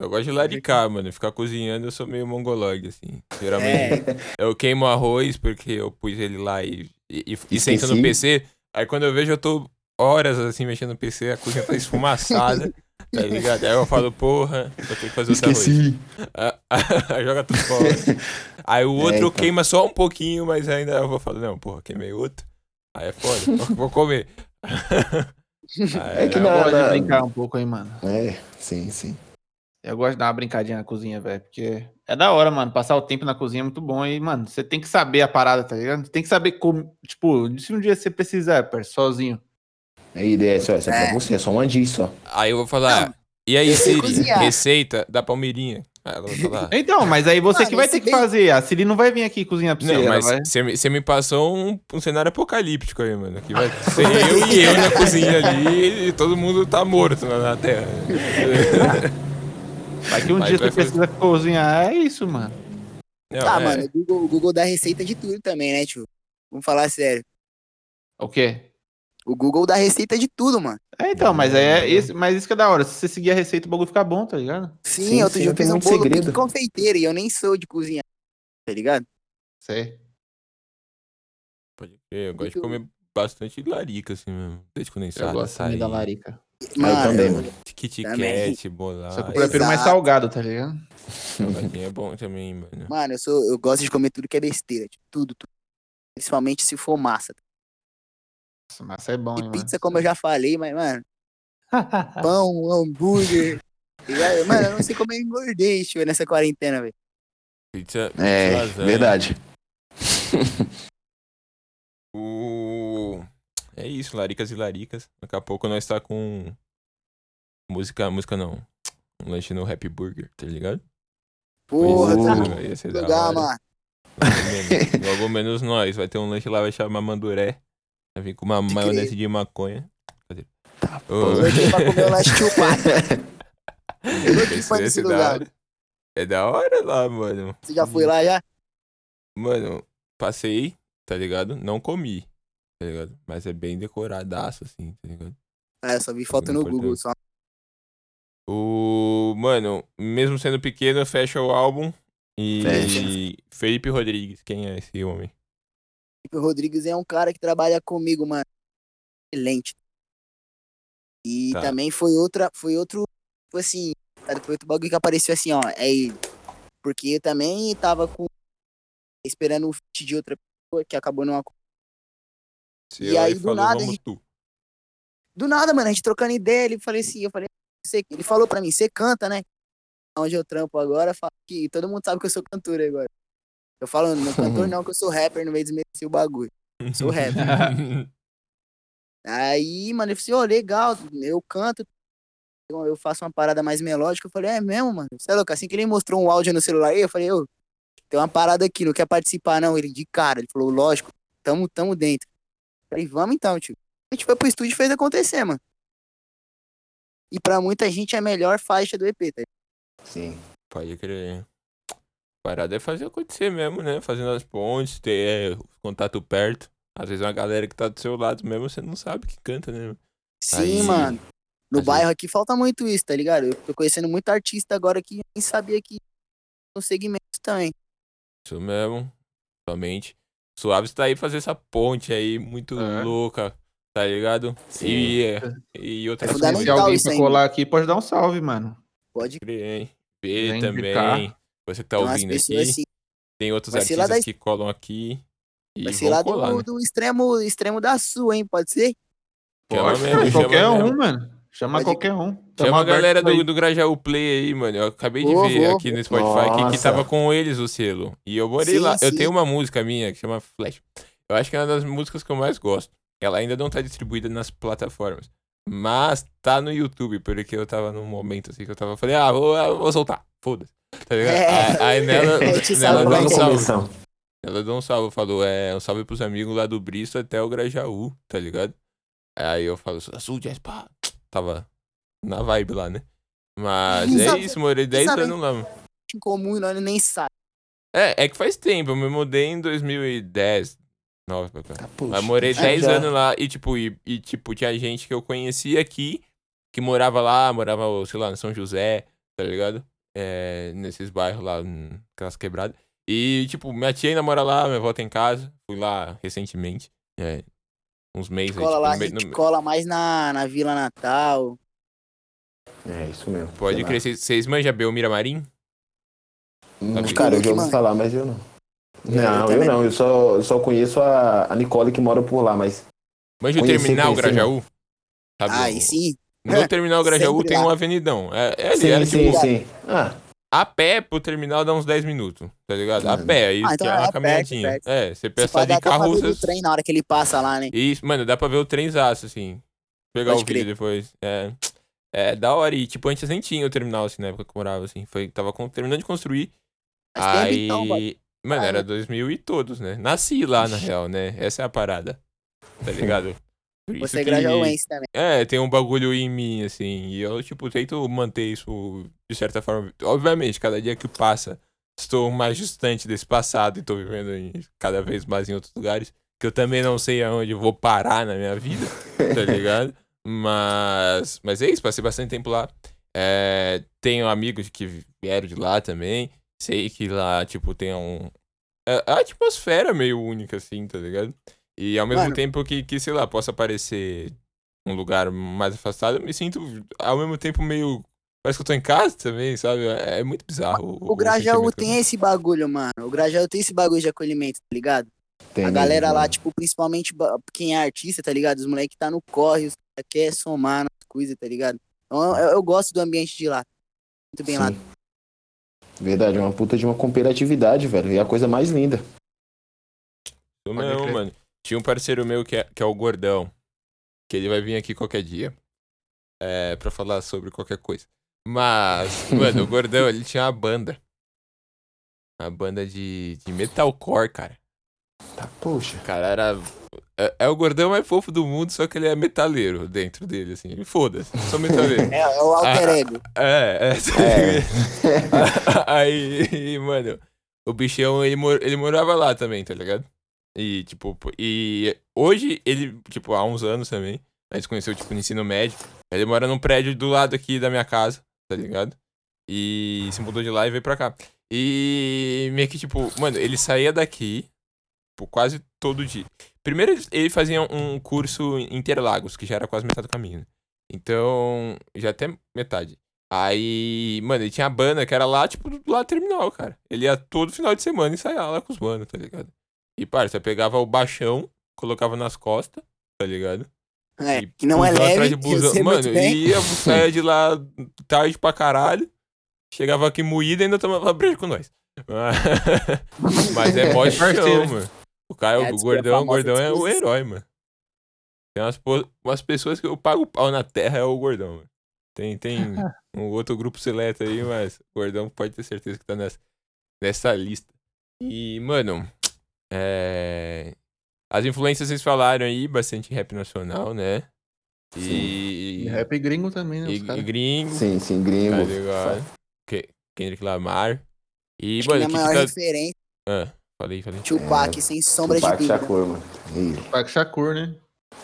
Eu gosto de laricar, mano. Ficar cozinhando, eu sou meio mongoloide, assim. Geralmente, É, eu queimo arroz porque eu pus ele lá e, e, e, e sento no. PC. Aí quando eu vejo, eu tô horas, assim, mexendo no PC, a cozinha tá esfumaçada, tá ligado? Aí eu falo, porra, eu tenho que fazer outro arroz. Esqueci. Ah, Aí joga tudo fora. Aí o outro então. queima só um pouquinho, mas ainda eu vou falar, não, porra, queimei outro. Aí é foda, vou- vou comer. Aí, É que Eu na- gosto de brincar um pouco aí, mano. É, sim, sim. Eu gosto de dar uma brincadinha na cozinha, velho. Porque é da hora, mano. Passar o tempo na cozinha é muito bom. E, mano, você tem que saber a parada, tá ligado? Você tem que saber como. Tipo, se um dia você precisar, parceiro, sozinho. A ideia é só essa é pra É. você, é só uma diz só. Aí eu vou falar, Não, e aí Siri, receita da Palmeirinha? Aí ela vai falar, Então, mas aí você Mano, que vai ter que bem- fazer. A Siri não vai vir aqui cozinhar pra você. Não, mas você me, passou um, um cenário apocalíptico aí, mano. Que vai ser eu e eu na cozinha ali e todo mundo tá morto na, na terra. Vai que um Vai- dia vai você fazer- precisa cozinhar. É isso, mano. Não, tá, é, mano, o Google, o Google dá receita de tudo também, né, tio? Vamos falar sério. O quê? O Google dá receita de tudo, mano. É, então, mas é isso, mas isso que é da hora. Se você seguir a receita, o bagulho fica bom, tá ligado? Sim, Sim, outro sim, dia eu fiz um bolo segredo. de confeiteiro e eu nem sou de cozinhar, tá ligado? Sei. Pode crer, eu gosto de comer bastante larica, assim mesmo. Leite Eu condensado, gosto açaí, da larica. Eu também, mano. Kit. Kat, bolacha. Só que eu prefiro mais Exato. salgado, tá ligado? Salgadinho é bom também, mano. Mano, eu, sou, eu gosto de comer tudo que é besteira, tipo, tudo, tudo. Principalmente se for massa. Nossa, massa é bom, E hein, pizza, como eu já falei, mas, mano, mano. pão, hambúrguer. ligado? Mano, eu não sei como eu engordei, tio, nessa quarentena, velho. Pizza, É, lasanha. verdade. É isso, laricas e laricas. Daqui a pouco nós tá com música, música não. Um lanche no Happy Burger, tá ligado? Porra, Mas, tá uh, lugar, mano. Logo menos, logo menos nós. Vai ter um lanche lá, vai chamar Manduré. Vai vir com uma maionese de maconha. Cadê? Tá, Ô, Eu louquei pra comer o lanche. Eu pra esse é da hora. É da hora lá, mano. Você já foi lá já? Mano, passei, tá ligado? Não comi, tá ligado? Mas é bem decoradaço, assim, tá ligado? Eu só vi foto no. Google, só. O. Mano, mesmo sendo pequeno, fecha o álbum. E. Fecha. Felipe Rodrigues, quem é esse homem? Felipe Rodrigues é um cara que trabalha comigo, mano. Excelente. E Tá. também foi outra, foi outro, tipo assim, foi outro bagulho que apareceu assim, ó, é ele. Porque eu também tava com esperando o feat de outra pessoa que acabou não acon- Se E eu aí, do falou, nada, gente-. Do nada, mano, a gente trocando ideia, ele falei assim, eu falei, você, ele falou pra mim, você canta, né? Onde eu trampo agora, falo que todo mundo sabe que eu sou cantor agora. Eu falo, não cantor não, que eu sou rapper, no meio de desmerecer o bagulho. Sou rapper. Aí, mano, ele falou assim, ô, legal, eu canto, eu eu faço uma parada mais melódica. Eu falei, é mesmo, mano? Você é louco? Assim que ele mostrou um áudio no celular aí, eu falei, ô, tem uma parada aqui, não quer participar não? Ele, de cara, ele falou, lógico, tamo, tamo dentro. Falei, vamos então, tio. A gente foi pro estúdio e fez acontecer, mano. E pra muita gente é a melhor faixa do EP, tá? ligado? Sim. Pode crer. A parada é fazer acontecer mesmo, né? Fazendo as pontes, ter é, contato perto. Às vezes uma galera que tá do seu lado mesmo, você não sabe que canta, né? Sim, Aí- mano. No Às bairro aqui falta muito isso, tá ligado? Eu tô conhecendo muito artista agora que nem sabia que no segmento também. Isso mesmo. Somente. Suaves tá aí fazer essa ponte aí muito É. louca, tá ligado? Sim. E, e outras É Se fundamental tiver alguém pra colar aqui, pode dar um salve, mano. Pode crer, hein? B Vem também. indicar. Você que tá ouvindo aqui. assim. Tem outros Vai artistas da- que colam aqui. E Vai ser lá colar, do, né? do extremo, extremo da sul, hein? Pode ser? Chama Pode, mesmo, qualquer mesmo. um, mano. Chama Pode- qualquer um. Chama a galera do, do Grajaú Play aí, mano. Eu acabei de Vou, ver vou, aqui no Spotify que, que tava com eles o selo. E eu morei Sim, lá. Eu sim. tenho uma música minha que chama Flash. Eu acho que é uma das músicas que eu mais gosto. Ela ainda não tá distribuída nas plataformas. Mas tá no YouTube, porque eu tava num momento assim que eu tava. Falei, ah, vou, eu vou soltar. Foda-se. Tá ligado? É. Aí- Aí nela, Eu nela dá Lá um aí. salve. Ela deu um salve, falou, é, um salve pros amigos lá do Bristo até o Grajaú, tá ligado? Aí eu falo, Sul Jazz, pá. Tava na vibe lá, né? Mas é isso, morei 10 sabe- anos lá, mano. Em comum e nós nem sabe. É, é que faz tempo, eu me mudei em 2010. 9 pra cá. Tá, puxa. Mas morei Ah, 10 já. anos lá e tipo, e, e, tipo, tinha gente que eu conhecia aqui, que morava lá, morava, sei lá, no São José, tá ligado? É, nesses bairros lá, hum, aquelas quebradas. E, tipo, minha tia ainda mora lá, minha avó tá em casa. Fui lá recentemente. É, uns meses aí, Cola tipo, lá, no a meio- gente no- cola mais na, na Vila Natal. É isso mesmo. Pode crer, vocês- manjam Belmira Marim? Hum, Sabe Cara, eu já ouvi falar, mas eu não. eu Não, eu, também não. Eu só, eu só conheço a, a Nicole que mora por lá, mas. Manja o Terminal conheci, Grajaú? Sabe, Aí o- sim. No Terminal Grajaú Sempre tem lá. um avenidão. É, é ali, sim, era sim, tipo, sim. Ah, a pé pro terminal dá uns 10 minutos, tá ligado? A Mano. pé, aí Ah, então que é é uma caminhadinha. perto. É, você Se pensa pá, de dá até pra carro, ver o você... trem na hora que ele passa lá, né? Isso, mano, dá pra ver o trenzaço, assim. Pegar Pode o vídeo crer. depois. É, é da hora. E, tipo, antes nem tinha o terminal, assim, na época que eu morava, assim. Foi, tava com- terminando de construir. Tempo, aí, então, mano, Ah, era é. 2000 e todos, né? Nasci lá, na real, né? Essa é a parada. Tá ligado? Você é grajaúense também. É, tem um bagulho em mim, assim. E eu, tipo, tento manter isso de certa forma. Obviamente, cada dia que passa, estou mais distante desse passado e tô vivendo em- cada vez mais em outros lugares. Que eu também não sei aonde vou parar na minha vida, tá ligado? Mas, mas é isso, passei bastante tempo lá. É, tenho amigos que vieram de lá também. Sei que lá, tipo, tem um. É, a atmosfera meio única, assim, tá ligado? E ao mesmo Mano. tempo que, que, sei lá, possa parecer um lugar mais afastado, eu me sinto ao mesmo tempo meio. Parece que eu tô em casa também, sabe? É, é muito bizarro. O Grajaú que eu tem esse bagulho, mano. O Grajaú tem esse bagulho de acolhimento, tá ligado? tem a mesmo, galera lá, mano. tipo, principalmente quem é artista, tá ligado? Os moleques tá no corre, os caras querem somar nas coisas, tá ligado? Então eu, eu gosto do ambiente de lá. Muito bem lá. Sim. Verdade, é uma puta de uma cooperatividade, velho. E é a coisa mais linda. Isso mesmo, mano. Tinha um parceiro meu que é, que é o Gordão. Que ele vai vir aqui qualquer dia. É, pra falar sobre qualquer coisa. Mas, mano, o Gordão, ele tinha uma banda. Uma banda de, de metalcore, cara. Tá, poxa. O cara era. É, é o gordão mais fofo do mundo, só que ele é metaleiro dentro dele, assim. Ele foda-se, sou metaleiro. É, é o alter Ah, ego. É, é. É. Aí, mano, o bichão, ele, mor ele morava lá também, tá ligado? E, tipo, e hoje ele, tipo, há uns anos também, a gente conheceu, tipo, no ensino médio. Ele mora num prédio do lado aqui da minha casa, tá ligado? E se mudou de lá e veio pra cá. E meio que, tipo, mano, ele saía daqui, tipo, quase todo dia. Primeiro ele- fazia um curso em Interlagos, que já era quase metade do caminho. né? Então, já até metade. Aí, mano, ele tinha a banda que era lá, tipo, do terminal, cara. Ele ia todo final de semana ensaiar lá com os manos, tá ligado? E, parça, pegava o baixão, colocava nas costas, tá ligado? É, E que não é leve. sei Mano, muito bem. ia, saia de lá tarde pra caralho. Chegava aqui moído e ainda tomava breja com nós. Mas é mó chão, Parceiro, hein? mano. O cara, É, o é a gordão, o gordão é o herói, mano. Tem umas, umas pessoas que eu pago pau na terra, é o gordão, mano. Tem, tem um outro grupo seleto aí, mas o gordão pode ter certeza que tá nessa, nessa lista. E, mano, é... As influências vocês falaram aí, bastante rap nacional, né? E, E rap gringo também, né? e, Os e gringo, Sim, sim, gringo. tá ligado? Que- Kendrick Lamar. E, Acho mano, que, maior que tá... referência, Ah, Falei, falei. Tupac, sem sombra Tupac de dúvida. Shakur, mano. Tupac Shakur, né?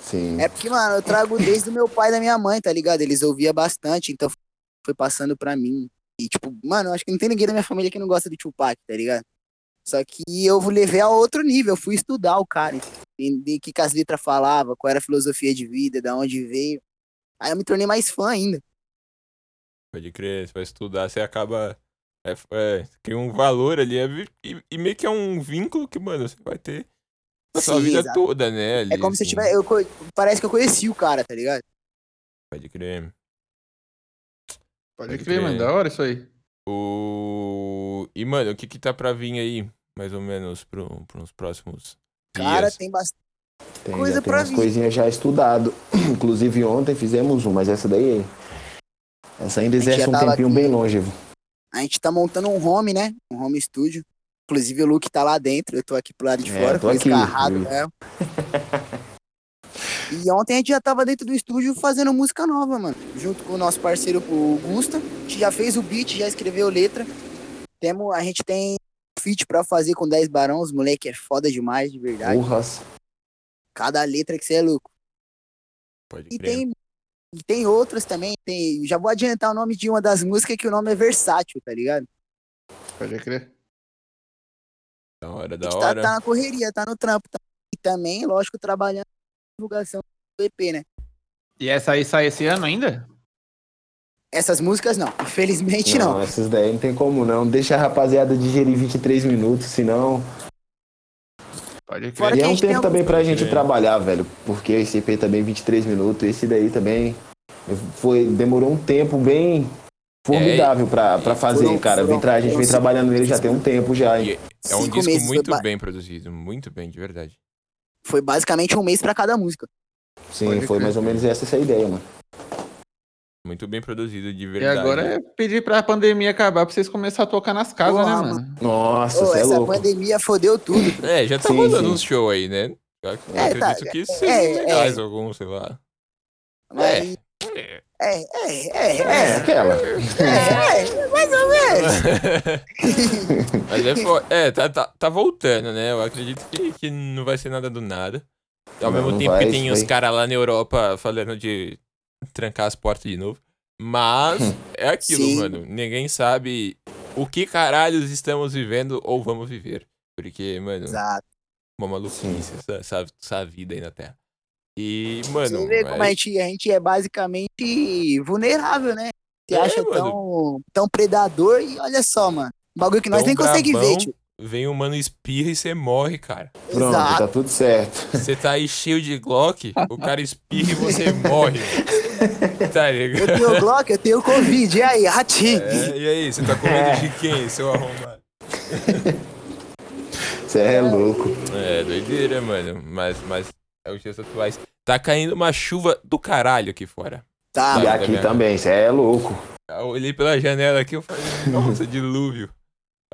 Sim. É porque, mano, eu trago desde o meu pai e da minha mãe, tá ligado? Eles ouviam bastante, então foi passando pra mim. E, tipo, mano, eu acho que não tem ninguém da minha família que não gosta de Tupac, tá ligado? Só que eu levei a outro nível, eu fui estudar o cara, entender o que, que as letras falavam, qual era a filosofia de vida, da onde veio. Aí eu me tornei mais fã ainda. Pode crer, você vai estudar, você acaba. É, é, cria um valor ali. é e, e meio que é um vínculo que, mano, você vai ter a sua Sim, vida exato. toda, né? ali, É como se eu assim. tivesse. Eu, parece que eu conheci o cara, tá ligado? Pode crer. Pode Pode crer, crer. mano. Da hora isso aí. O... E, mano, o que que tá pra vir aí, mais ou menos, pro, pros próximos Cara, dias? tem bastante. Tem, coisa umas vir. coisinhas já estudado. Inclusive ontem fizemos um, mas essa daí. Essa ainda exerce um tempinho aqui. bem longevo. A gente tá montando um home, né? Um home studio. Inclusive o Luke tá lá dentro, eu tô aqui pro lado de É, fora, tô tô aqui, escarrado mesmo. E ontem a gente já tava dentro do estúdio fazendo música nova, mano. Junto com o nosso parceiro, o Gusta. A gente já fez o beat, já escreveu letra. Temos, a gente tem feat pra fazer com 10 barão. Os moleque é foda demais, de verdade. Porras. Cada letra que você é louco. Pode E crer. tem, e tem outras também. Tem, já vou adiantar o nome de uma das músicas, que o nome é Versátil, tá ligado? Pode crer. Da hora, da gente tá, hora. tá na correria, tá no trampo. tá? E também, lógico, trabalhando na divulgação do EP, né? E essa aí sai esse ano ainda? Essas músicas não, infelizmente não. essas daí não tem como não. Deixa a rapaziada digerir 23 minutos, senão. Pode crer. E é um tempo também pra gente É. trabalhar, velho. Porque esse EP também 23 minutos, esse daí também foi demorou um tempo bem formidável pra, pra fazer, Foram- cara. Foram- a gente vem trabalhando nele já tem um tempo já. hein? E é um Cinco disco muito foi, bem produzido, muito bem, de verdade. foi basicamente um mês pra cada música. Sim, Pode foi crer. mais ou menos essa, essa a ideia, mano. Muito bem produzido, de E verdade. agora é pedir pra pandemia acabar pra vocês começarem a tocar nas casas, Porra, né, mano? Nossa, Ô, é essa louco. pandemia fodeu tudo. É, já tá Sim, rolando sim. uns shows aí, né? Eu ac- É, tá, acredito que sejam é, legais é. alguns, sei lá. Mas, É. é, é, é, É, é, aquela. é, é, mais ou menos. Mas é, fo- é tá, tá, tá voltando, né? Eu acredito que, que não vai ser nada do nada. Ao Não, mesmo não tempo vai, que tem os caras lá na Europa falando de trancar as portas de novo. Mas é aquilo, Sim. mano. Ninguém sabe o que caralhos estamos vivendo ou vamos viver. Porque, mano, Exato. uma maluquice essa, essa, essa vida aí na Terra. E, mano. Você vê como a é- gente, a gente é basicamente vulnerável, né? Você É, acha mano. tão, tão predador e olha só, mano. Um bagulho que nós Tão nem conseguimos ver, tio. Vem um mano espirra e você morre, cara. Pronto, Exato. tá tudo certo. Você tá aí cheio de Glock, o cara espirra e você morre. Tá ligado? Eu tenho Glock, eu tenho Covid. E aí, ratinho? É, e aí, você tá com medo de quem, seu arrombado? Você é louco. É, doideira, mano. Mas, mas é os dias atuais. Tá caindo uma chuva do caralho aqui fora. Tá, E Tá, aqui tá também, você é louco. Eu olhei pela janela aqui e falei, nossa, dilúvio.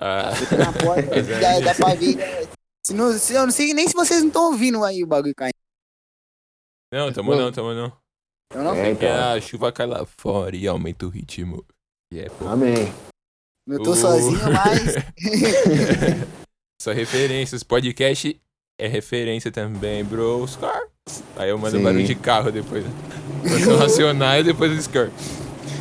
Ah, na porta, Mas é dá, dá pra ver. Se não, se, eu não sei nem se vocês não estão ouvindo aí o bagulho caindo. não, tamo não, tamo não. Eu não, É, então. a chuva cai lá fora e aumenta o ritmo. E é, pô. Amém. não tô Uh. sozinho, mas. Só referências. Podcast é referência também, bro. Scar. Aí eu mando Sim. barulho de carro depois. São racionais e depois o Scar.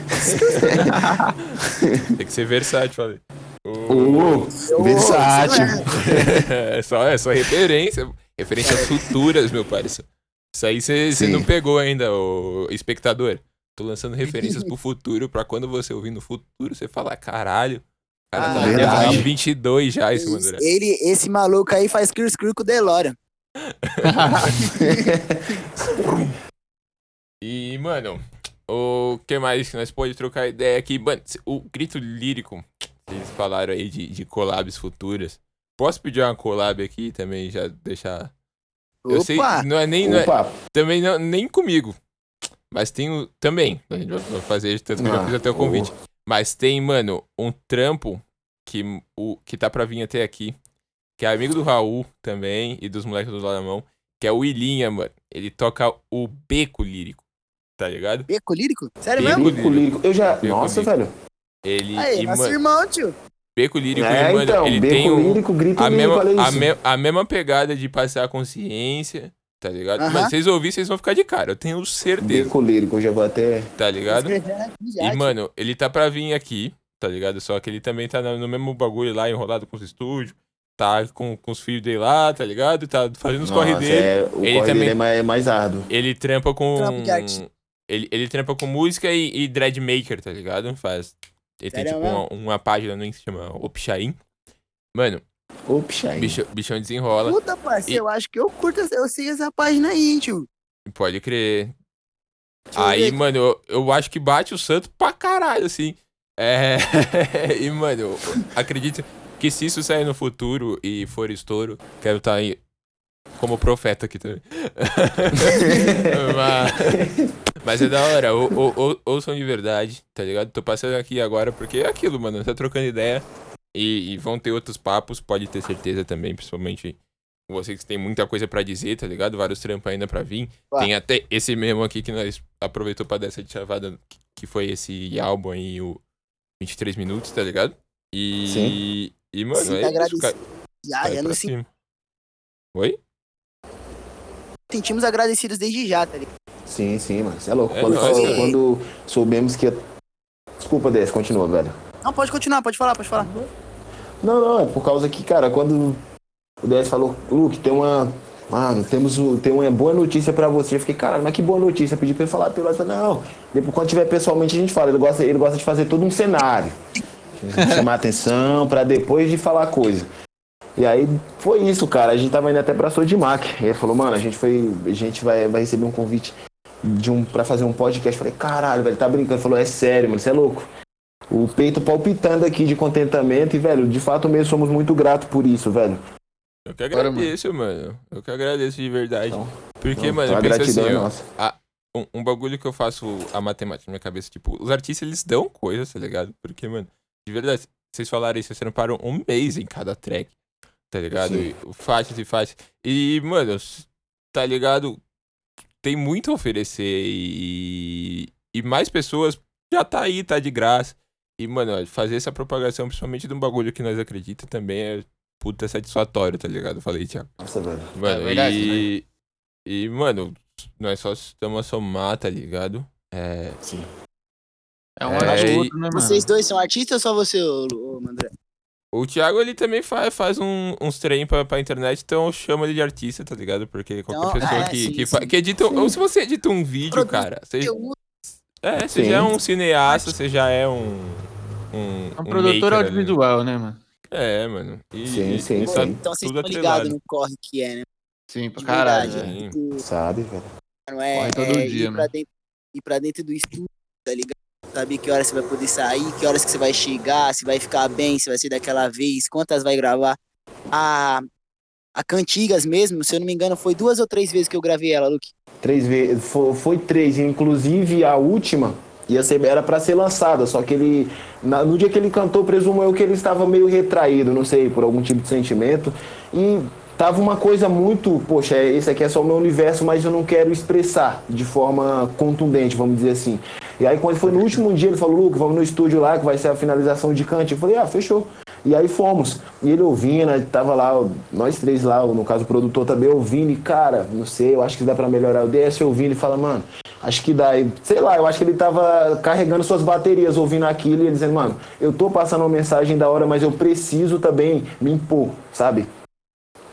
Tem que ser versátil, falei. Uh, Eu- versátil. é, só, é só referência. Referências futuras, meu parceiro. Isso aí você não pegou ainda, o espectador. Tô lançando referências pro futuro, pra quando você ouvir no futuro, você falar, caralho. O cara Ah, tá verdade. 2022 já, esse mano. Ele, esse maluco aí faz cru cru com o Delora. E, mano, o que mais que nós pode trocar ideia aqui? Mano, o grito lírico, eles falaram aí de, de collabs futuras. Posso pedir uma collab aqui também, já deixar. Eu sei, Opa! não é nem. não é- Opa, também não, nem comigo. Mas tem o. Também. A gente vai- fazer, tanto que eu já Ah, fiz até o convite. Mas tem, mano, um trampo que, o, que tá pra vir até aqui. Que é amigo do Raul também e dos moleques do Lá na Mão. Que é o Ilinha, mano. Ele toca o beco lírico. Tá ligado? Beco lírico? Sério Beco mesmo? Lírico, lírico. Eu já. Beco Nossa, lírico. velho. Ele. Aí, e, nosso mano, irmão, tio. Beco lírico, É, mano, então, ele beco tem um- lírico, grito a, lírico, mesma, a, me- a mesma pegada de passar a consciência, tá ligado? Aham. Mano, vocês ouvirem, vocês vão ficar de cara, eu tenho certeza, Beco lírico, eu já vou até... tá ligado? Já, E, mano, ele tá pra vir aqui, tá ligado? Só que ele também tá no mesmo bagulho lá, enrolado com os estúdios. Tá com, com os filhos dele lá, tá ligado? Tá fazendo os corre Nossa, dele. é, o Ele corre também- dele é mais, é mais árduo. Ele trampa com. Arte. Ele, ele trampa com música e, e dreadmaker, tá ligado? Faz. Ele tem Sério tipo uma, uma página no Insta que chama Opchain. Mano, aí. bicho, bichão desenrola. Puta, parceiro, eu acho que eu curto, essa- eu sei essa página aí, tio. Pode crer. Deixa Aí, ver. mano, eu, eu acho que bate o santo pra caralho, assim. É. e, mano, acredito que se isso sair no futuro e for estouro, quero estar aí como profeta aqui também. mas, mas é da hora, ou, ou- ou- ouçam de verdade, tá ligado? Tô passando aqui agora porque é aquilo, mano, tá trocando ideia e, e vão ter outros papos, pode ter certeza também, principalmente vocês que tem muita coisa pra dizer, tá ligado? Vários trampos ainda pra vir. Ué. Tem até esse mesmo aqui que nós aproveitou pra dar essa chavada, que foi esse álbum aí, o 23 minutos, tá ligado? E. Sim. E, mano, Sinta é isso, agradecido. cara. Já, já pra nos cima. Oi? sentimos agradecidos desde já, tá ligado? Sim, sim, mano. Você é louco. É quando, nóis, falou- cara. quando soubemos que. Desculpa, Dez, continua, velho. Não, pode continuar, pode falar, pode falar. Não, não, é por causa que, cara, quando o DS falou, Luke, tem uma. Mano, temos tem uma boa notícia pra você. Eu fiquei, caralho, mas que boa notícia. Eu pedi pra ele falar pelo WhatsApp. Não, depois quando tiver pessoalmente a gente fala. Ele gosta, ele gosta de fazer todo um cenário. Chamar atenção pra depois de falar coisa. E aí foi isso, cara. A gente tava indo até pra Sodimac. E ele falou, mano, a gente foi. A gente vai, vai receber um convite de um, pra fazer um podcast. Eu falei, caralho, velho, tá brincando. Ele falou, é sério, mano, você é louco. O peito palpitando aqui de contentamento e, velho, de fato mesmo somos muito gratos por isso, velho. Eu que Bora, agradeço, mano. Eu que agradeço de verdade. Então, Porque, Então, mano, a eu penso gratidão assim, é ó, nossa. um, um bagulho que eu faço a matemática na minha cabeça, tipo, os artistas eles dão coisas, tá ligado? Porque, mano, de verdade, vocês falaram isso, vocês tramparam um mês em cada track, tá ligado? E, faixas e faixas. E, mano, tá ligado? Tem muito a oferecer e, e mais pessoas já tá aí, tá de graça. E, mano, fazer essa propagação, principalmente de um bagulho que nós acreditamos, também é puta satisfatório, tá ligado? Eu falei, Thiago. Nossa, velho. Mano, É verdade, e. E, mano, nós só estamos a somar, tá ligado? É. Sim. É um É, e- outro, né, mano? Vocês dois são artistas ou só você, ô, ô, André? O Thiago, ele também faz, faz um, uns trem pra, pra internet, então eu chamo ele de artista, tá ligado? Porque qualquer Então, pessoa é, que, sim, que, sim. fa- que edita. Ou se você edita um vídeo, Produz cara. Você, é, você Sim. já é um cineasta, você já é um. Um, É um produtor maker ali. audiovisual, né, mano? É, mano. E, Sim, sim, e sim. tá Então vocês estão ligados no corre que é, né? Sim, pra caralho. verdade. Tipo, Sabe, velho. Não é, Corre todo é dia, ir, pra dentro, ir pra dentro do estúdio, tá ligado? Saber que horas você vai poder sair, que horas que você vai chegar, se vai ficar bem, se vai ser daquela vez, quantas vai gravar. A, a Cantigas mesmo, se eu não me engano, foi duas ou três vezes que eu gravei ela, Luke. Três vezes. Foi, foi três. Inclusive a última ia ser, era pra ser lançada. Só que ele. na- no dia que ele cantou, presumo eu que ele estava meio retraído, não sei, por algum tipo de sentimento. E tava uma coisa muito. Poxa, esse aqui é só o meu universo, mas eu não quero expressar de forma contundente, vamos dizer assim. E aí, quando foi no último dia, ele falou: Luke, vamos no estúdio lá, que vai ser a finalização de cante. Eu falei: ah, fechou. E aí fomos. E ele ouvindo, né, tava lá, nós três lá, no caso o produtor também ouvindo, e cara, não sei, eu acho que dá pra melhorar. Eu desce ouvindo e fala, mano, acho que dá. E, sei lá, eu acho que ele tava carregando suas baterias ouvindo aquilo e ele dizendo, mano, eu tô passando uma mensagem da hora, mas eu preciso também me impor, sabe?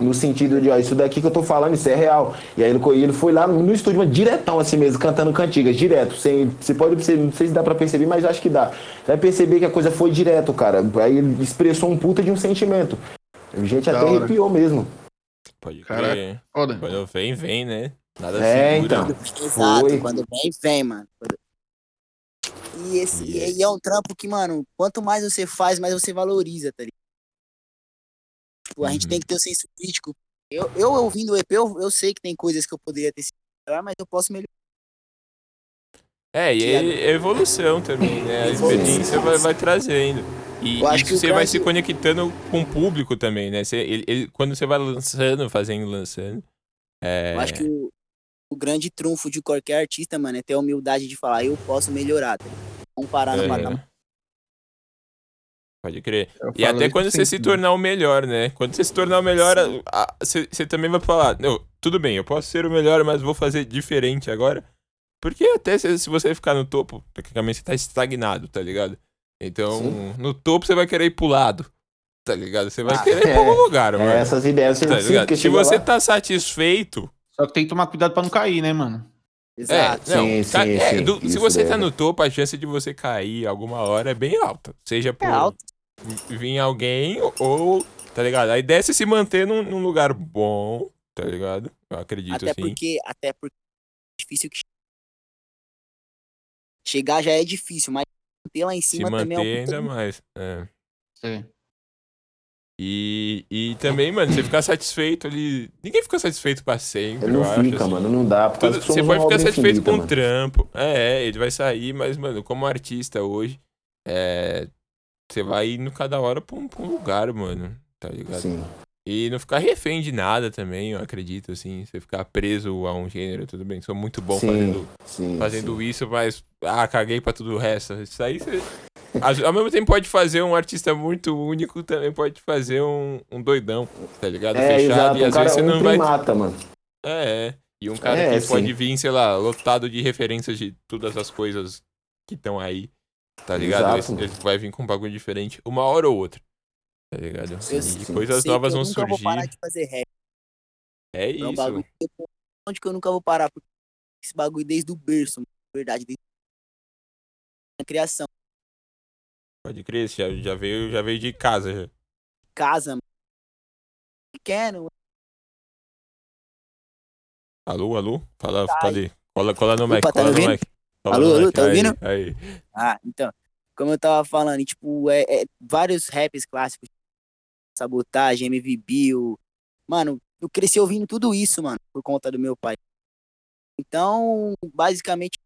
No sentido de, ó, isso daqui que eu tô falando, isso é real. E aí ele, foi lá no, estúdio, mas diretão assim mesmo, cantando cantigas, direto. Sem, você pode perceber, não sei se dá pra perceber, mas acho que dá. Você vai perceber que a coisa foi direto, cara. Aí ele expressou um puta de um sentimento. A gente Da até hora. arrepiou mesmo. Pode crer. Foda. Quando vem, vem, né? Nada É, segura. então. Exato, Foi. quando vem, vem, mano. E, esse, Yeah. e é um trampo que, mano, quanto mais você faz, mais você valoriza, tá ligado? Tipo, a gente Uhum. tem que ter o senso crítico. Eu, eu ouvindo o EP, eu, eu sei que tem coisas que eu poderia ter sido melhor, mas eu posso melhorar. É, e é, é evolução também, né? A experiência vai, vai trazendo. E isso você vai se conectando com o público também, né? Você, ele- ele- quando você vai lançando, fazendo, lançando. É, Eu acho que o, o grande trunfo de qualquer artista, mano, é ter a humildade de falar, eu posso melhorar, tá? Não parar no é, patamar. Pode crer. Eu E até quando você se sempre. tornar o melhor, né? Quando você se tornar o melhor, você também vai falar, não, tudo bem, eu posso ser o melhor, mas vou fazer diferente agora. Porque até se, se você ficar no topo, praticamente você tá estagnado, tá ligado? Então, Sim. no topo você vai querer ir pro lado, tá ligado? Você vai Ah, querer ir é. pra algum lugar, É, mano. essas ideias você Tá não ligado? que Se você lá. tá satisfeito, Só que tem que tomar cuidado pra não cair, né, mano? Exato. É, não, Sim, sim, é, sim. do- se você tá daí. no topo, a chance de você cair alguma hora é bem alta. Seja por É alto. vir alguém ou, tá ligado? A ideia é você se manter num, num lugar bom, tá ligado? Eu acredito Até assim. porque, até porque é difícil que chegar já é difícil, mas manter lá em Se cima também é manter um ainda mais. é. Sim. E, e também, mano, você ficar satisfeito ali. Ninguém fica satisfeito pra sempre, Ele eu não acho. fica, assim. mano, não dá. Tudo- você pode ficar satisfeito infinita, com o mano. trampo. É, é, ele vai sair, mas, mano, como artista hoje, é, você vai indo cada hora pra um, pra um lugar, mano. Tá ligado? Sim. E não ficar refém de nada também, eu acredito, assim. Você ficar preso a um gênero, tudo bem. Sou muito bom Sim, fazendo, sim, fazendo sim. isso, mas. Ah, caguei pra tudo o resto. Isso aí você. Ao mesmo tempo pode fazer um artista muito único, também pode fazer um, um doidão, tá ligado? É, Fechado, exato. e Um às cara, vezes você um não vai. primata, mano. É, é. E um cara É, que pode sim. vir, sei lá, lotado de referências de todas as coisas que estão aí, tá ligado? Exato. Ele, ele vai vir com um bagulho diferente, uma hora ou outra. Tá ligado? Eu e sim. coisas Sei novas que eu vão nunca vou parar surgir. de fazer rap. É É um isso. bagulho que eu- onde que eu nunca vou parar. Porque esse bagulho desde o berço, mano, na verdade, desde a criação. Pode crer, já, já veio, já veio de casa já. Casa. Pequeno, Alô, alô? Fala, fala aí. Cola, cola no tá cola me no. Cola Alô, alô, tá Aí, ouvindo? Aí. Ah, então, como eu tava falando, tipo, é, é vários raps clássicos, Sabotagem, MV Bill, mano, eu cresci ouvindo tudo isso, mano, por conta do meu pai. Então, basicamente,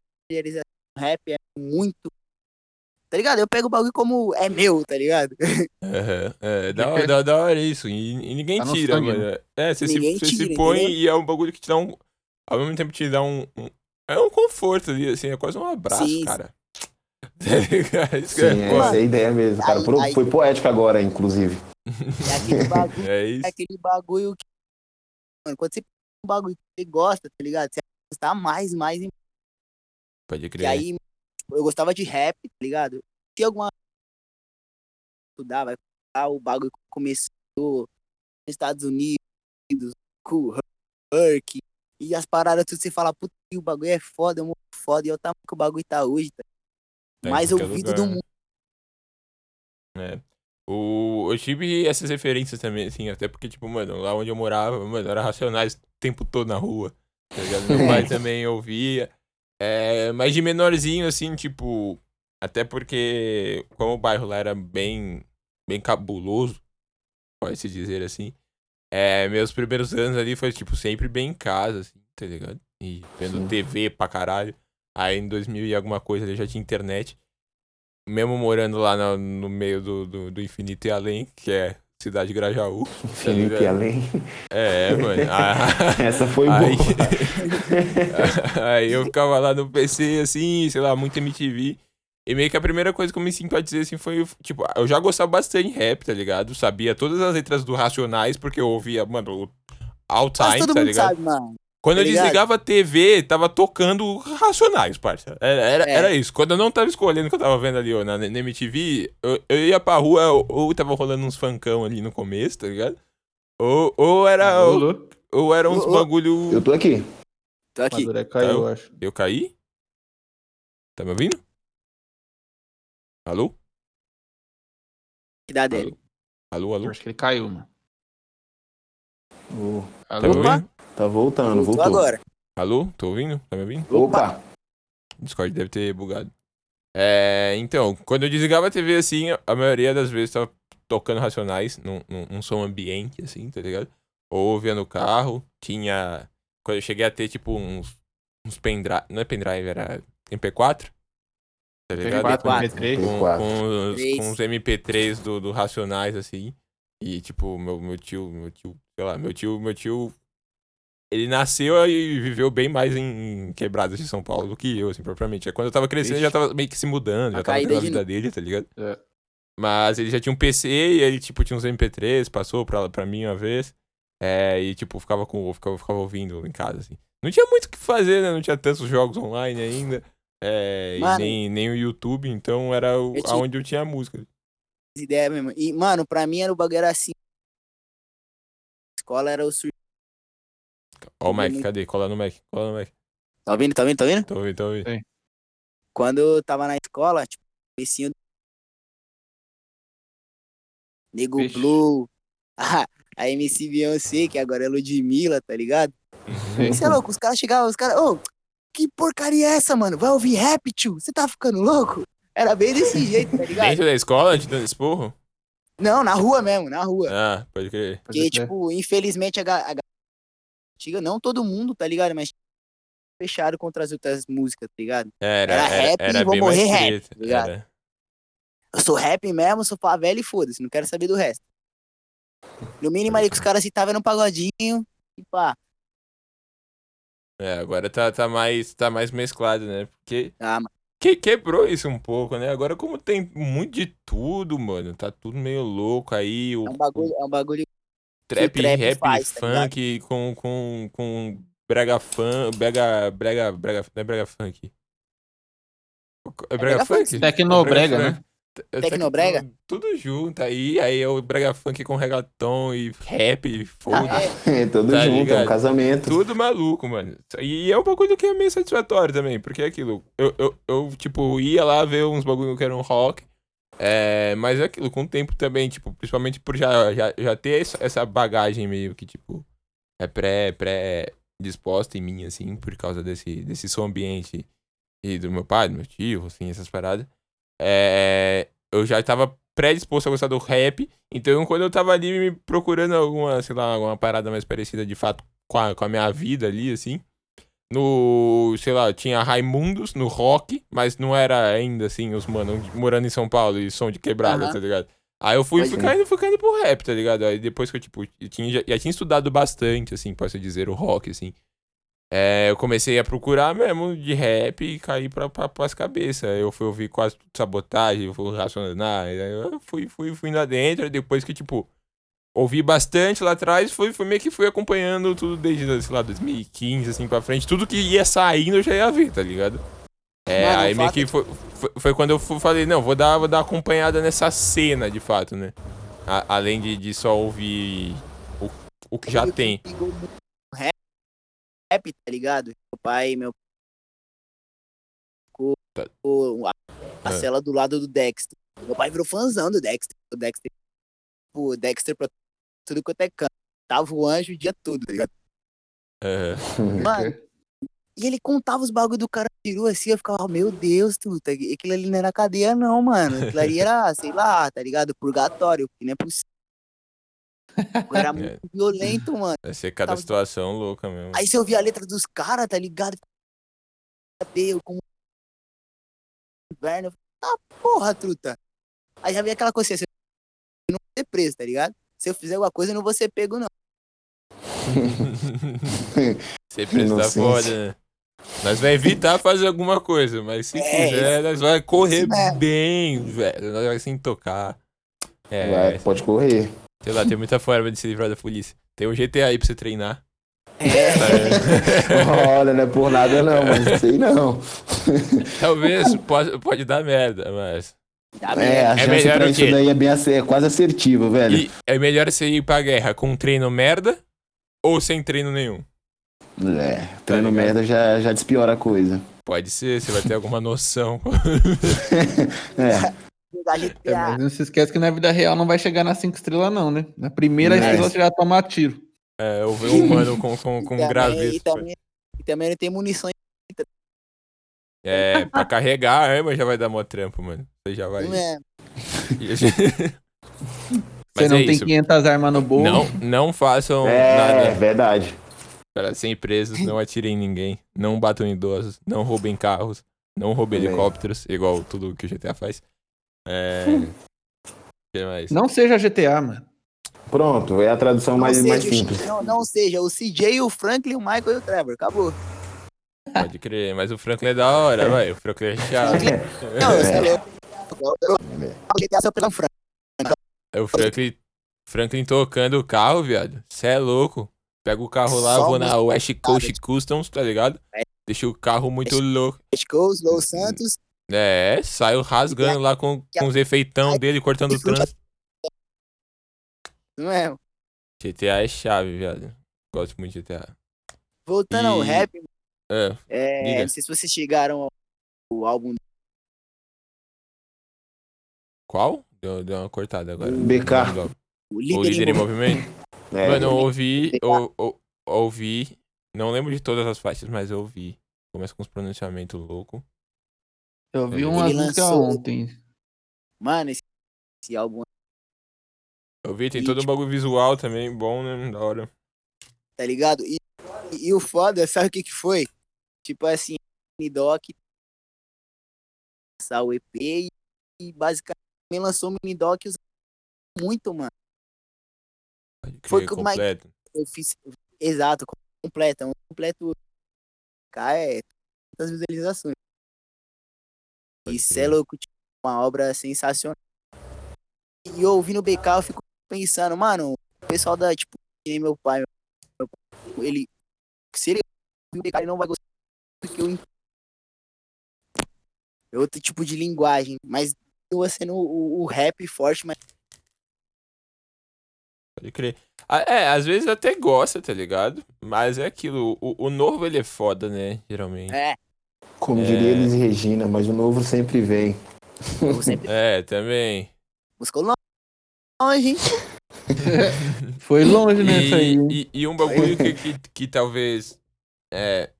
rap é muito, tá ligado? Eu pego o bagulho como é meu, tá ligado? Aham, É, da hora, da, da hora isso. E, e ninguém Tá tira, mano. É, você, se, Ninguém você se tira, põe entendeu? e é um bagulho que te dá um. Ao mesmo tempo te dá um. um- é um conforto ali, assim, é quase um abraço, Sim, cara. Tá ligado? Isso que Sim, é essa é a ideia mesmo, cara. Aí- Pro- aí- Foi poético agora, inclusive. É aquele bagulho, É isso. é aquele bagulho que, mano, quando você pega um bagulho que você gosta, tá ligado? Você vai gostar mais, mais, e Pode crer. aí tipo, eu gostava de rap, tá ligado? Tinha alguma. Falar o bagulho começou nos Estados Unidos, com o Herc, e as paradas, tudo você fala, puta, o bagulho é foda, é muito foda, e é o tamanho que o bagulho tá hoje, tá? Tá em Mais ouvido lugar. do mundo. É. O, eu tive essas referências também, assim, até porque, tipo, mano, lá onde eu morava, mano, era Racionais o tempo todo na rua, tá? Meu pai também ouvia, é, mas de menorzinho, assim, tipo, até porque, como o bairro lá era bem, bem cabuloso, pode-se dizer assim, é, meus primeiros anos ali foi, tipo, sempre bem em casa, assim, tá ligado? E vendo Sim. TV pra caralho. Aí em 2000 e alguma coisa ali já tinha internet. Mesmo morando lá no, no meio do, do, do infinito e além, que é cidade de Grajaú. Felipe ligado? Além. É, mano. Ah, Essa foi Aí- boa. Aí eu ficava lá no PC, assim, sei lá, muito MTV. E meio que a primeira coisa que eu me simpatizei, assim, foi, tipo, eu já gostava bastante de rap, tá ligado? Sabia todas as letras do Racionais, porque eu ouvia, mano, all time, todo tá mundo ligado? sabe, mano. Quando tá eu desligava a TV, tava tocando Racionais, parça. Era, era, É. era isso. Quando eu não tava escolhendo o que eu tava vendo ali, ó, na, na MTV, eu, eu ia pra rua, ou, ou tava rolando uns funkão ali no começo, tá ligado? Ou, ou era, ou, ou era uns bagulho... Eu tô aqui. Tô aqui. Caiu, eu acho. Eu caí? Tá me ouvindo? Alô? Que dá dele. Alô, Eu alô? acho que ele caiu, mano. Tá me Alô? Opa. Tá voltando, Voltou voltou. agora. Alô? Tô ouvindo? Tá me ouvindo? Opa! Discord deve ter bugado. É, então, quando eu desligava a TV assim, a maioria das vezes tava tocando Racionais, num, num, num som ambiente, assim, tá ligado? Ou ouvia no carro, tinha. Quando eu cheguei a ter, tipo, uns. Uns pendrive. Não é pendrive, era MP4? Tá ligado? MP4, Com- MP3. com, MP4. com, os, com os MP3 do, do Racionais, assim. E, tipo, meu, meu tio, meu tio, sei lá, meu tio, meu tio. Ele nasceu e viveu bem mais em quebradas de São Paulo do que eu, assim, propriamente. Aí Quando eu tava crescendo, ele já tava meio que se mudando, já A tava tendo a de vida dele, tá ligado? É. Mas ele já tinha um PC e ele, tipo, tinha uns MP3, passou pra, pra mim uma vez. É, e, tipo, ficava com ficava, ficava ouvindo em casa, assim. Não tinha muito o que fazer, né? Não tinha tantos jogos online ainda. É, e Mano. nem, nem o YouTube, então era o, Eu tinha- aonde eu tinha a música. ideia mesmo. E, mano, pra mim era o bagulho era assim. Escola era o sur... Ó o Mac, muito- cadê? Cola no Mac, cola no Mac. Tá ouvindo, tá ouvindo, tá ouvindo? Tô ouvindo, tô ouvindo. Quando eu tava na escola, tipo, comecinho. Nego Vixe. Blue. A, a MC Beyoncé, que agora é Ludmilla, tá ligado? Você é louco, os caras chegavam, os caras, ô, que porcaria é essa, mano? Vai ouvir rap, tio? Você tá ficando louco? Era bem desse jeito, tá ligado? Dentro da escola, te dando esporro? Não, na rua mesmo, na rua. Ah, pode crer. Pode Porque, crer. tipo, infelizmente a, a antiga, não todo mundo, tá ligado? Mas fecharam contra as outras músicas, tá ligado? Era, Era era, rap era e vou morrer rap, tá ligado? era. Eu sou rap mesmo, sou favela e foda-se, não quero saber do resto. No mínimo ali que os caras citavam era um pagodinho e pá. É, agora tá, tá, mais, tá mais mesclado, né? Porque Ah, que, quebrou isso um pouco, né? Agora, como tem muito de tudo, mano, tá tudo meio louco aí. O, É um bagulho, é um bagulho trap, trap rap, faz, tá funk com, com, com brega funk, brega, brega, brega, não é brega funk. É brega, brega funk? funk. Tecnobrega, É né? funk. É Tecnobrega? tecno- Tudo junto aí, aí é o brega funk com reggaeton e rap, foda-se. é, É, todo Tá junto, é ligado? um casamento. Tudo maluco, mano. E é um bagulho que é meio satisfatório também, porque é aquilo. Eu, eu, eu, tipo, ia lá ver uns bagulho que eram rock. É, mas é aquilo, com o tempo também, tipo, principalmente por já, já, já ter essa- bagagem meio que, tipo, é pré, pré disposta em mim, assim, por causa desse, desse som ambiente e do meu pai, do meu tio, assim, essas paradas. É, eu já tava predisposto a gostar do rap, então quando eu tava ali me procurando alguma, sei lá, alguma parada mais parecida de fato com a, com a minha vida ali, assim. No, sei lá, tinha Raimundos no rock, mas não era ainda assim, os mano morando em São Paulo e som de quebrada, Aham. tá ligado? Aí eu fui Pode ficando, ficando pro rap, tá ligado? Aí depois que eu, tipo, eu tinha, já, já tinha estudado bastante, assim, posso dizer, o rock, assim. É, eu comecei a procurar mesmo de rap e caí pra, pra, pras cabeças. Eu fui ouvir quase tudo sabotagem, eu fui racionar, eu fui, fui, fui lá dentro, depois que, tipo, ouvi bastante lá atrás, fui, fui meio que fui acompanhando tudo desde, sei lá, 2015, assim, pra frente. Tudo que ia saindo eu já ia ver, tá ligado? É, Mano, aí meio fato que foi, foi, foi quando eu falei, não, vou dar, vou dar acompanhada nessa cena, de fato, né? A- além de, de só ouvir o, o que já Ele tem. Rap, rap, tá ligado? Meu pai, meu. Ficou Tá. o- a, a É. cela do lado do Dexter. Meu pai virou fãzão do Dexter. O Dexter, o Dexter pra tudo quanto é canto. Tava o anjo o dia todo, tá ligado? É, Mano, e ele contava os bagulho do cara tirou assim, eu ficava, meu Deus, truta, aquilo ali não era cadeia, não, mano. Aquilo ali era, sei lá, tá ligado? Purgatório, que não é possível. Era muito violento, mano. vai ser cada Tava- situação louca mesmo. Aí você ouvia a letra dos caras, tá ligado? Eu como inverno. eu falei, Ah, porra, truta. Aí já veio aquela consciência. Eu não vou ser preso, tá ligado? Se eu fizer alguma coisa, eu não vou ser pego, não. Sempre está Inocência. foda, né? Nós vai evitar fazer alguma coisa, mas se É, quiser, nós vai correr mesmo. bem, velho. Nós vai sem tocar. É, Vai, pode correr. sei lá, tem muita forma de se livrar da polícia. Tem um GTA aí pra você treinar. É, Tá? Olha, não é por nada não, mas sei não. Talvez pode, pode dar merda, mas. Tá É, a chance melhor pra isso daí é, bem, é quase assertiva, velho. E é melhor você ir pra guerra com treino merda ou sem treino nenhum? É, treino ligado? merda já, já despiora a coisa. Pode ser, você vai ter alguma noção. É, É, mas não se esquece que na vida real não vai chegar nas 5 estrelas, não, né? Na primeira É. estrela você já toma tiro. É, eu ver um mano com, com, com E também- graveto. E também, e também não tem munição. É, pra carregar a arma já vai dar mó trampo, mano. Você já vai. Não é. Você não é tem isso. 500 armas no bolso. Não, não façam é nada verdade. para serem presos, não atirem em ninguém, não batam em idosos, não roubem carros, não roubem Também. helicópteros, igual tudo que o GTA faz. É. O que mais? Não seja GTA, mano. Pronto, é a tradução Não mais, seja, mais simples. não, não seja o CJ, o Franklin, o Michael e o Trevor. Acabou. Pode crer, mas o Franklin é da hora, vai. O Franklin é chato. Não, você é louco. O. É Franklin, Franklin tocando o carro, viado. Cê é louco. Pega o carro lá, Só vou na West Coast. Customs, tá ligado? É. Deixa o carro muito louco. West Coast, Los Santos. É, saio rasgando lá com, com os efeitão dele, cortando o trânsito. Não é? GTA é chave, viado. Gosto muito de GTA. Voltando ao E- rap, É, é, não sei se vocês chegaram ao, álbum qual? Deu, deu uma cortada agora. BK. O o líder Líder em Movimento. movimento? É, Mano, eu ouvi, eu, eu- ouvi. Não lembro de todas as faixas, mas eu ouvi. Começa com uns pronunciamentos loucos. Eu vi Ele uma música lançou- ontem. Mano, esse, esse álbum, Eu vi, tem E, todo um tipo- bagulho visual também, bom, né? Da hora. tá ligado? E, e, e o foda, sabe o que que foi? Tipo assim, Minidoc lançar o EP e, e basicamente lançou o Minidoc usando muito, mano. Crer, Foi completo. Eu fiz, exato, completa, um completo K é tantas visualizações. Isso é louco, tipo, uma obra sensacional. E eu ouvindo o BK, eu fico pensando, mano, o pessoal da, tipo, que nem meu pai, meu pai, ele, se ele ouvir o BK, ele não vai gostar porque eu é outro tipo de linguagem, mas continua sendo o, o rap forte, mas Pode crer. Ah, É, às vezes até gosta, tá ligado? Mas é aquilo, o, o novo ele é foda, né? Geralmente. é, Como É. diria Elis Regina, mas o novo sempre vem. sempre É, também. buscou longe, hein? Foi longe nessa aí. E, e, e um bagulho que, que, que talvez. É.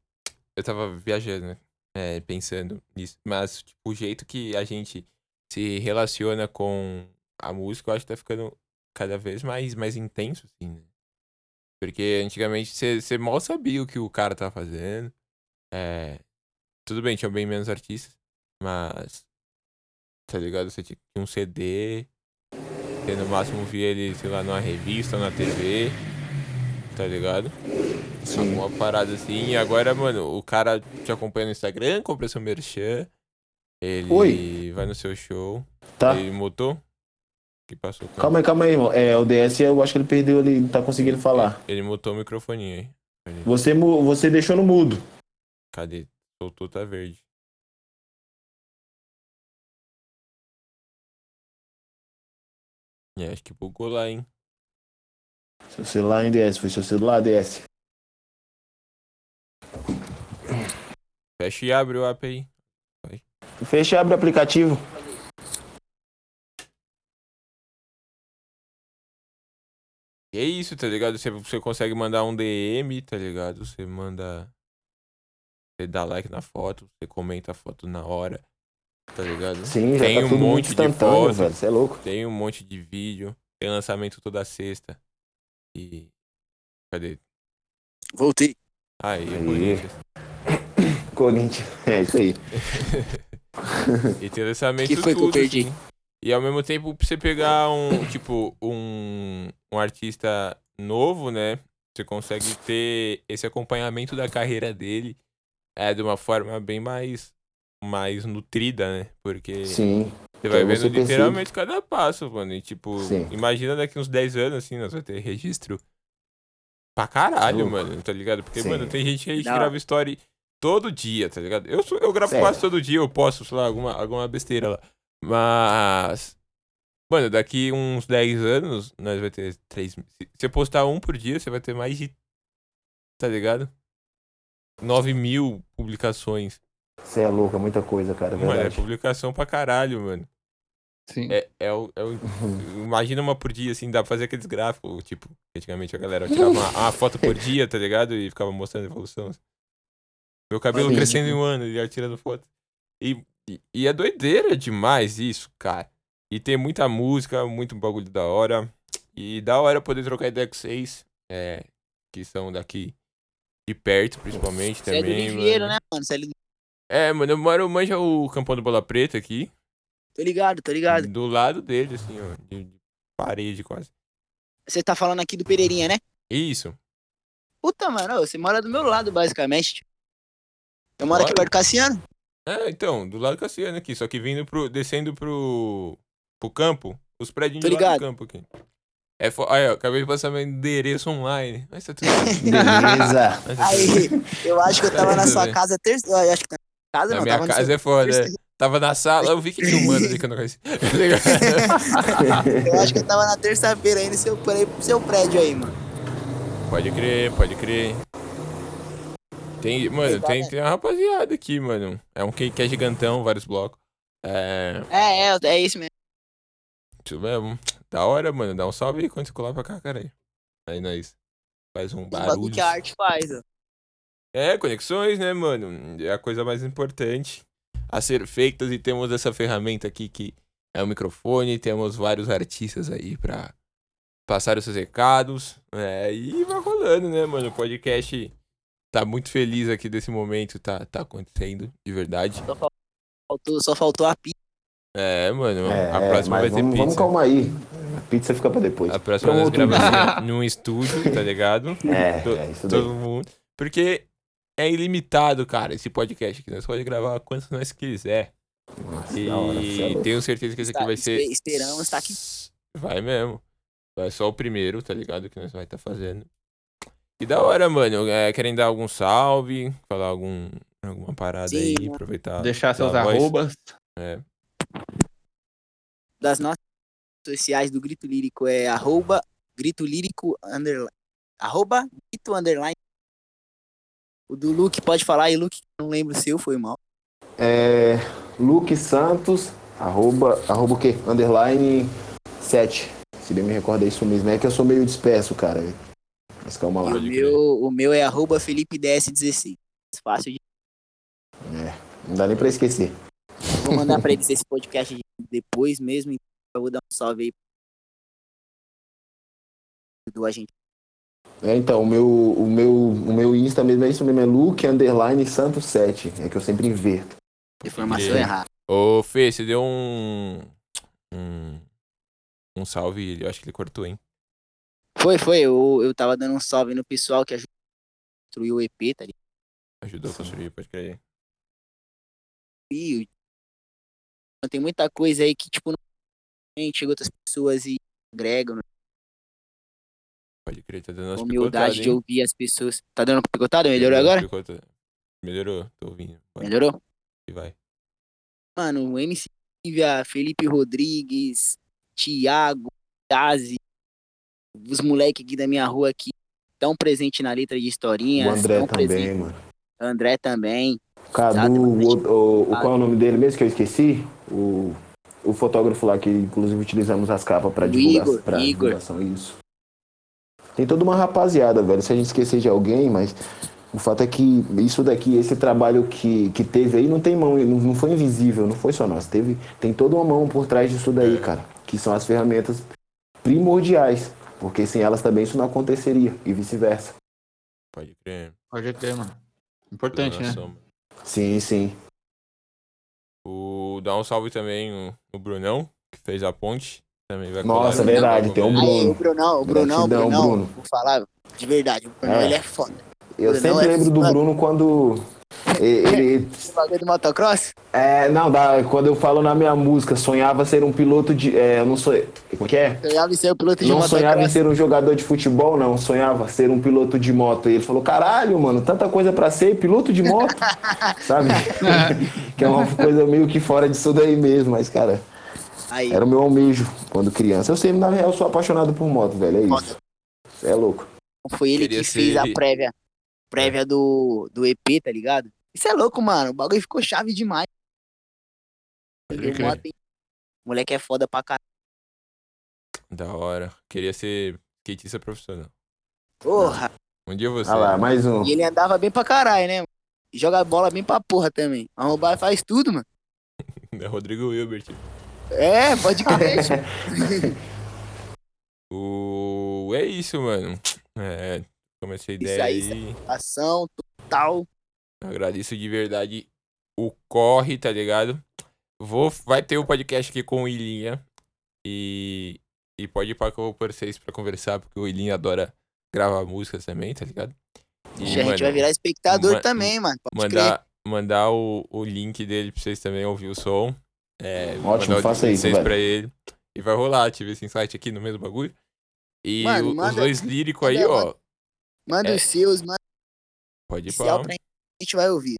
Eu tava viajando, né? É, pensando nisso. Mas, tipo, o jeito que a gente se relaciona com a música, eu acho que tá ficando cada vez mais, mais intenso, assim, né? Porque antigamente você mal sabia o que o cara tava fazendo. É. Tudo bem, tinha bem menos artistas. Mas. Tá ligado? Você tinha um CD. Você no máximo via ele, sei lá, numa revista, na TV. Tá ligado? Sim. Alguma parada assim. E agora, mano, o cara te acompanha no Instagram, compra seu merchan. Ele Oi. vai no seu show. Tá? Ele mutou? que passou? com- Calma aí, calma aí, irmão. É, o DS eu acho que ele perdeu, ele não tá conseguindo falar. Ele mutou o microfoninho aí. Você, você deixou no mudo. Cadê? Soltou, tá verde. É, acho que bugou lá, hein? Seu celular em DS, foi seu celular DS. Fecha e abre o app aí. Fecha e abre o aplicativo. E é isso, tá ligado? Você, você consegue mandar um DM, tá ligado? Você manda. Você dá like na foto, você comenta a foto na hora, tá ligado? Sim, já Tem tá um tudo muito monte de foto. velho. Você é louco. Tem um monte de vídeo, tem lançamento toda sexta. E. Cadê? Voltei. Aí, Aí. Corinthians. É isso aí. E tem lançamento Que foi que eu tudo, perdi? assim. E ao mesmo tempo, pra você pegar um, tipo, um, um artista novo, né? Você consegue ter esse acompanhamento da carreira dele é, de uma forma bem mais, mais nutrida, né? Porque Sim. você vai aí vendo você percebe. literalmente cada passo, mano. E tipo, Sim. imagina daqui uns 10 anos, assim, nós vamos ter registro pra caralho, mano, tá ligado? Porque, Sim. mano, tem gente aí que grava story todo dia, tá ligado? Eu, sou, eu gravo Sério. quase todo dia, eu posto, sei lá, alguma, alguma besteira lá. Mas. Mano, daqui uns 10 anos, nós vai ter 3. Se você postar um por dia, você vai ter mais de. Tá ligado? 9 mil publicações. Você é louco, é muita coisa, cara. É Mano, é publicação pra caralho, mano. Sim. É, é, o, é o- Imagina uma por dia, assim, dá pra fazer aqueles gráficos, tipo, antigamente a galera tirava uma, uma foto por dia, tá ligado? E ficava mostrando a evolução. Meu cabelo crescendo em um ano, e ia tirando foto. E, e, e é doideira demais isso, cara. E tem muita música, muito bagulho da hora. E da hora poder trocar ideia com vocês, é, que são daqui de perto, principalmente, Você é do também. Mano. né, mano? Você é do... É, mano, eu moro, manja o Campão do Bola Preta aqui. Tô ligado, tô ligado. Do lado dele, assim, ó. De, de parede quase. Você tá falando aqui do Pereirinha, né? Isso. Puta, mano, você mora do meu lado, basicamente. Eu moro aqui perto do Cassiano. É, então, do lado Cassiano aqui, só que vindo pro. descendo pro. pro campo, os prédios Tô de lá do campo aqui. É fo... Aí, ó, acabei de passar meu endereço online. Mas tá tudo bem. Beleza. Tá Aí, eu acho que eu tava na Tudo sua casa terça. Eu acho que na casa Na não, minha tava no casa seu- é foda. é. terça- Tava na sala, eu vi que tinha um mano ali que eu não conhecia. Tá? Eu acho que eu tava na terça-feira aí no seu prédio aí, mano. pode crer, pode crer. Tem, mano, tem, tem uma rapaziada aqui, mano. É um que, que é gigantão, vários blocos. É. É, é, é isso mesmo. Isso mesmo. Da hora, mano. Dá um salve aí quando você colar pra cá, cara aí. Aí nós faz um barulho. que a arte faz, ó. É, conexões, né, mano? É a coisa mais importante a ser feitas e temos essa ferramenta aqui que é o microfone, temos vários artistas aí pra passar os seus recados, é, e vai rolando, né, mano? O podcast tá muito feliz aqui desse momento, tá, tá acontecendo, de verdade. Faltou, só faltou a pizza. É, mano, É, a próxima vai ter vamos, vamos pizza. calma aí. A pizza fica pra depois. A próxima Pra um nós gravamos num estúdio, tá ligado? É, To- é isso daí. Todo mundo. Porque é ilimitado, cara, esse podcast aqui. Nós podemos gravar quantos nós quiser. Nossa, E hora, é tenho certeza que esse aqui vai ser. espe- esperamos tá aqui. Vai mesmo. Vai só o primeiro, tá ligado? Que nós vai estar fazendo. E da hora, mano. É, querem dar algum salve? Falar algum, alguma parada Sim, aí? mano. Aproveitar. Deixar seus arrobas. É. Das nossas redes sociais do Grito Lírico é arroba Grito Lírico underline. Arroba Grito underline. O do Luke pode falar aí, Luke. Não lembro o seu, foi mal. É, Luke Santos, arroba, arroba o quê? Underline 7. Se bem me recorda é isso mesmo. É que eu sou meio disperso, cara. Mas calma lá. E o meu, o meu é arroba Felipe DS16. Fácil de. Não dá nem pra esquecer. Vou mandar pra eles esse podcast depois mesmo. Então eu vou dar um salve aí. Do agente. É, então, o meu, o, meu, o meu Insta mesmo é isso mesmo, é Luke Underline Santos 7. É que eu sempre inverto. Informação crer. errada. Ô, Fê, você deu um. Um. Um salve, eu acho que ele cortou, hein? Foi, foi. Eu, eu tava dando um salve no pessoal que ajudou a construir o EP, tá ligado? Ajudou a construir, pode crer. E tem muita coisa aí que, tipo, não chega outras pessoas e agregam. né? Pode crer, tá dando umas Humildade de ouvir as pessoas. Tá dando picotada? Melhorou agora? Picota- Melhorou, tô ouvindo. Vai, Melhorou? vai. Mano, MC Silvia, Felipe Rodrigues, Thiago, Tazi, os moleques aqui da minha rua aqui tão presente na letra de historinhas. o André também, presente- mano. André também. Cadu, o, o, o- qual é o nome dele mesmo que eu esqueci? O, o fotógrafo lá que inclusive utilizamos as capas pra O divulgar, Igor, pra Igor. divulgação, isso. Tem toda uma rapaziada, velho. Se a gente esquecer de alguém, mas o fato é que isso daqui, esse trabalho que, que teve aí, não tem mão, não, não foi invisível, não foi só nós. Teve, tem toda uma mão por trás disso daí, cara. Que são as ferramentas primordiais. Porque sem elas também isso não aconteceria, e vice-versa. Pode crer. Pode ter, mano. Importante, né? Sim, sim. O, dá um salve também o, o Brunão, que fez a ponte. Também vai Nossa, colar verdade, tem um no- Bruno. Aí, o Brunão, o Brunão, o Gratidão, Brunão, Bruno. vou falar de verdade, o Brunão, É. ele é foda. Eu Bruno sempre é lembro do foda. Bruno quando. Ele, Esse bagulho do motocross? É, não, dá, quando eu falo na minha música, sonhava ser um piloto de. É, eu não sou. Como que é? Sonhava em ser o piloto de Não sonhava em motocross. ser um jogador de futebol, não. Sonhava ser um piloto de moto. E ele falou: caralho, mano, tanta coisa pra ser, piloto de moto. Sabe? que é uma coisa meio que fora disso daí mesmo, mas, cara, Aí, era o meu almejo quando criança. Eu sempre, na real, sou apaixonado por moto, velho. É isso. Cê é louco. foi ele Queria que fez ser- a prévia, prévia do, do EP, tá ligado? Isso é louco, mano. O bagulho ficou chave demais. O moleque é foda pra caralho. Da hora. Queria ser skatista profissional. Porra. Um dia você. Olha lá, mais um. E ele andava bem pra caralho, né? mano? E joga bola bem pra porra também. A roubar faz tudo, mano. É Rodrigo Hilbert. É, pode crer. O... É isso, mano. É, comecei a Isso ideia aí, aí. Ação total. Agradeço de verdade o corre, tá ligado? Vou, vai ter o podcast aqui com o Ilinha. E, e pode ir pra que eu vou por vocês pra conversar, porque o Ilinha adora gravar músicas também, tá ligado? E, a gente mano, vai virar espectador ma- também, mano. Pode crer. mandar, mandar o, o link dele pra vocês também ouvir o som. É, Ótimo, mandar faça isso, vocês velho. pra ele. E vai rolar, tive esse insight aqui no mesmo bagulho. E Mano, o- os dois líricos aí, manda- ó. Manda É. os seus, manda Pode ir pra. pra gente, a gente vai ouvir.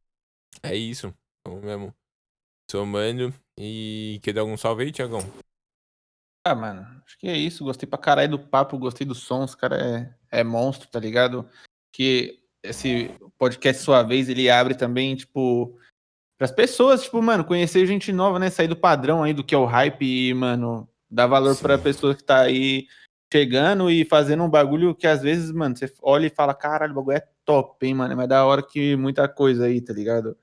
É isso. Vamos mesmo. Somando. E quer dar algum salve aí, Tiagão? Ah, mano, acho que é isso. Gostei pra caralho do papo, gostei do som. Os cara é, é monstro, tá ligado? Que esse podcast Sua Vez, ele abre também, tipo, pras pessoas, tipo, mano, conhecer gente nova, né? Sair do padrão aí do que é o hype e, mano, dar valor Sim. pra pessoa que tá aí chegando e fazendo um bagulho que às vezes, mano, você olha e fala, caralho, o bagulho é top, hein, mano? Mas da hora que muita coisa aí, tá ligado?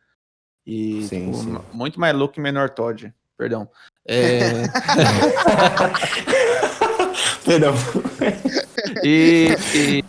E, Sim, tipo, sim. muito mais louco que menor Todd. Perdão. É. Perdão. E, e,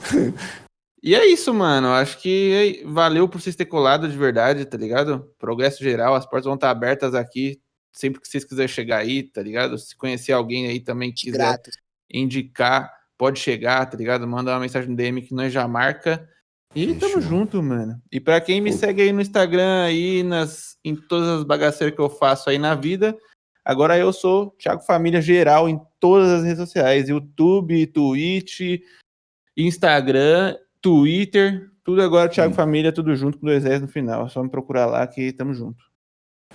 e é isso, mano. Acho que valeu por vocês terem colado de verdade, tá ligado? Progresso geral, as portas vão estar abertas aqui. Sempre que vocês quiserem chegar aí, tá ligado? Se conhecer alguém aí também que quiser Grato. Indicar, pode chegar, tá ligado? Manda uma mensagem no DM que nós já marca. E Fechou. tamo junto, mano. E pra quem me segue aí no Instagram, aí nas, em todas as bagaceiras que eu faço aí na vida, agora eu sou Thiago Família Geral em todas as redes sociais: YouTube, Twitch, Instagram, Twitter, tudo agora Thiago Hum. Família, tudo junto com dois S no final. É só me procurar lá que tamo junto.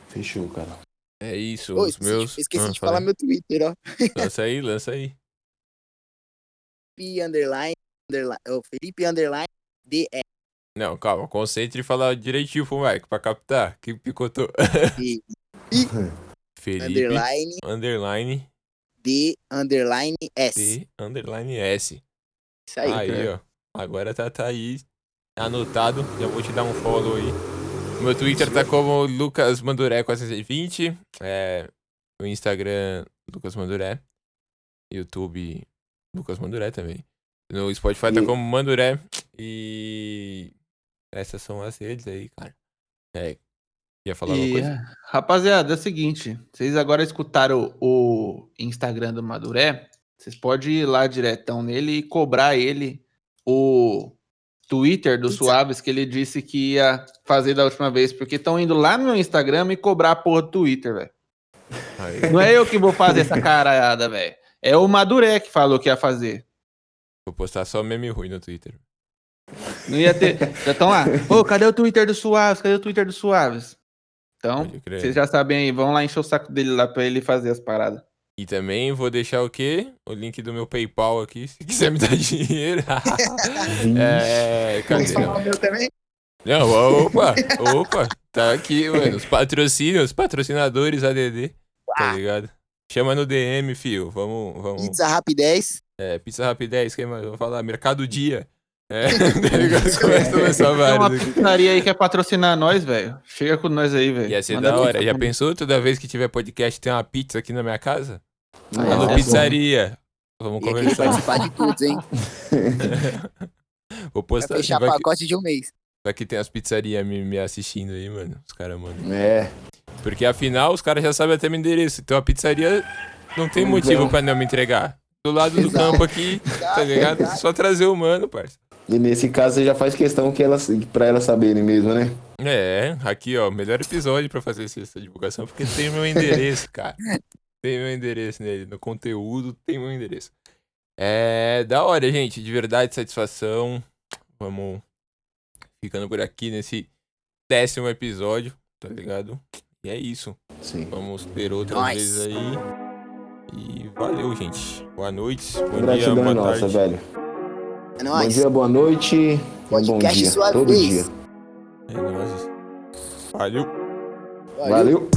Fechou, cara. É isso. Ô, os esqueci, meus. de- esqueci Ah, de fala falar meu Twitter, ó. Lança aí, lança aí. Felipe underline, underline, ô, Felipe underline DE. Não, calma, concentre e fala direitinho pro Mike pra captar. Que picotou. Felipe underline underline D underline S. T underline S. Isso aí. Aí, ó. Agora tá, tá aí anotado. Já vou te dar um follow aí. O meu Twitter tá como Lucas Manduré 420. É, o Instagram, Lucas Manduré. YouTube, Lucas Manduré também. No Spotify tá E- como Manduré. E essas são as redes aí, cara. É. Ia falar alguma E, coisa? rapaziada, é o seguinte, vocês agora escutaram o, o Instagram do Maduré, vocês podem ir lá diretão nele e cobrar ele o Twitter do. Suaves que ele disse que ia fazer da última vez, porque estão indo lá no meu Instagram me cobrar a porra do Twitter, velho. Não é eu que vou fazer essa caralhada, velho. É o Maduré que falou que ia fazer. vou postar só meme ruim no Twitter. Não ia ter. Já estão lá. Ô, cadê o Twitter do Suaves? Cadê o Twitter do Suaves? Então, vocês já sabem aí, vão lá encher o saco dele lá pra ele fazer as paradas. E também vou deixar o quê? O link do meu PayPal aqui, se quiser me dar dinheiro. é, cadê? Vamos falar o meu também? Não, opa, opa, tá aqui, mano. Os patrocínios, os patrocinadores ADD, tá ligado? Chama no DM, fio. Vamos, vamos. Pizza Rapidez. É, Pizza Rapidez, quem mais? Vou falar, Mercado Dia. É, tá ligado? Começa a lançar Tem uma pizzaria aí que quer patrocinar nós, velho. Chega com nós aí, velho. Ia ser Manda da hora. Já pensou toda vez que tiver podcast tem uma pizza aqui na minha casa? É, Alô, é pizzaria. Vamos E aqui conversar. participar de todos, hein? Vou Vai postar. fechar Vai pacote de um mês. Vai que tem as pizzarias me, me assistindo aí, mano. Os caras mandam. É. Porque afinal, os caras já sabem até meu endereço. Então a pizzaria não tem motivo Então. pra não me entregar. Do lado do Exato. campo aqui, tá ligado? Só trazer o mano, parça. E nesse caso você já faz questão que elas, pra elas saberem mesmo, né? É, aqui, ó, melhor episódio pra fazer essa essa divulgação, porque tem meu endereço, cara. Tem meu endereço nele. No conteúdo tem meu endereço. É da hora, gente. De verdade, satisfação. Vamos ficando por aqui nesse décimo episódio, tá ligado? E é isso. Sim. Vamos ter outras Nós. vezes aí. E valeu, gente. Boa noite. Bom Gratidão dia, é boa nossa, tarde. velho. É Bom nóis. dia, boa noite. um bom Podcast dia. sua Todo vez. dia. É nóis. Valeu. Valeu.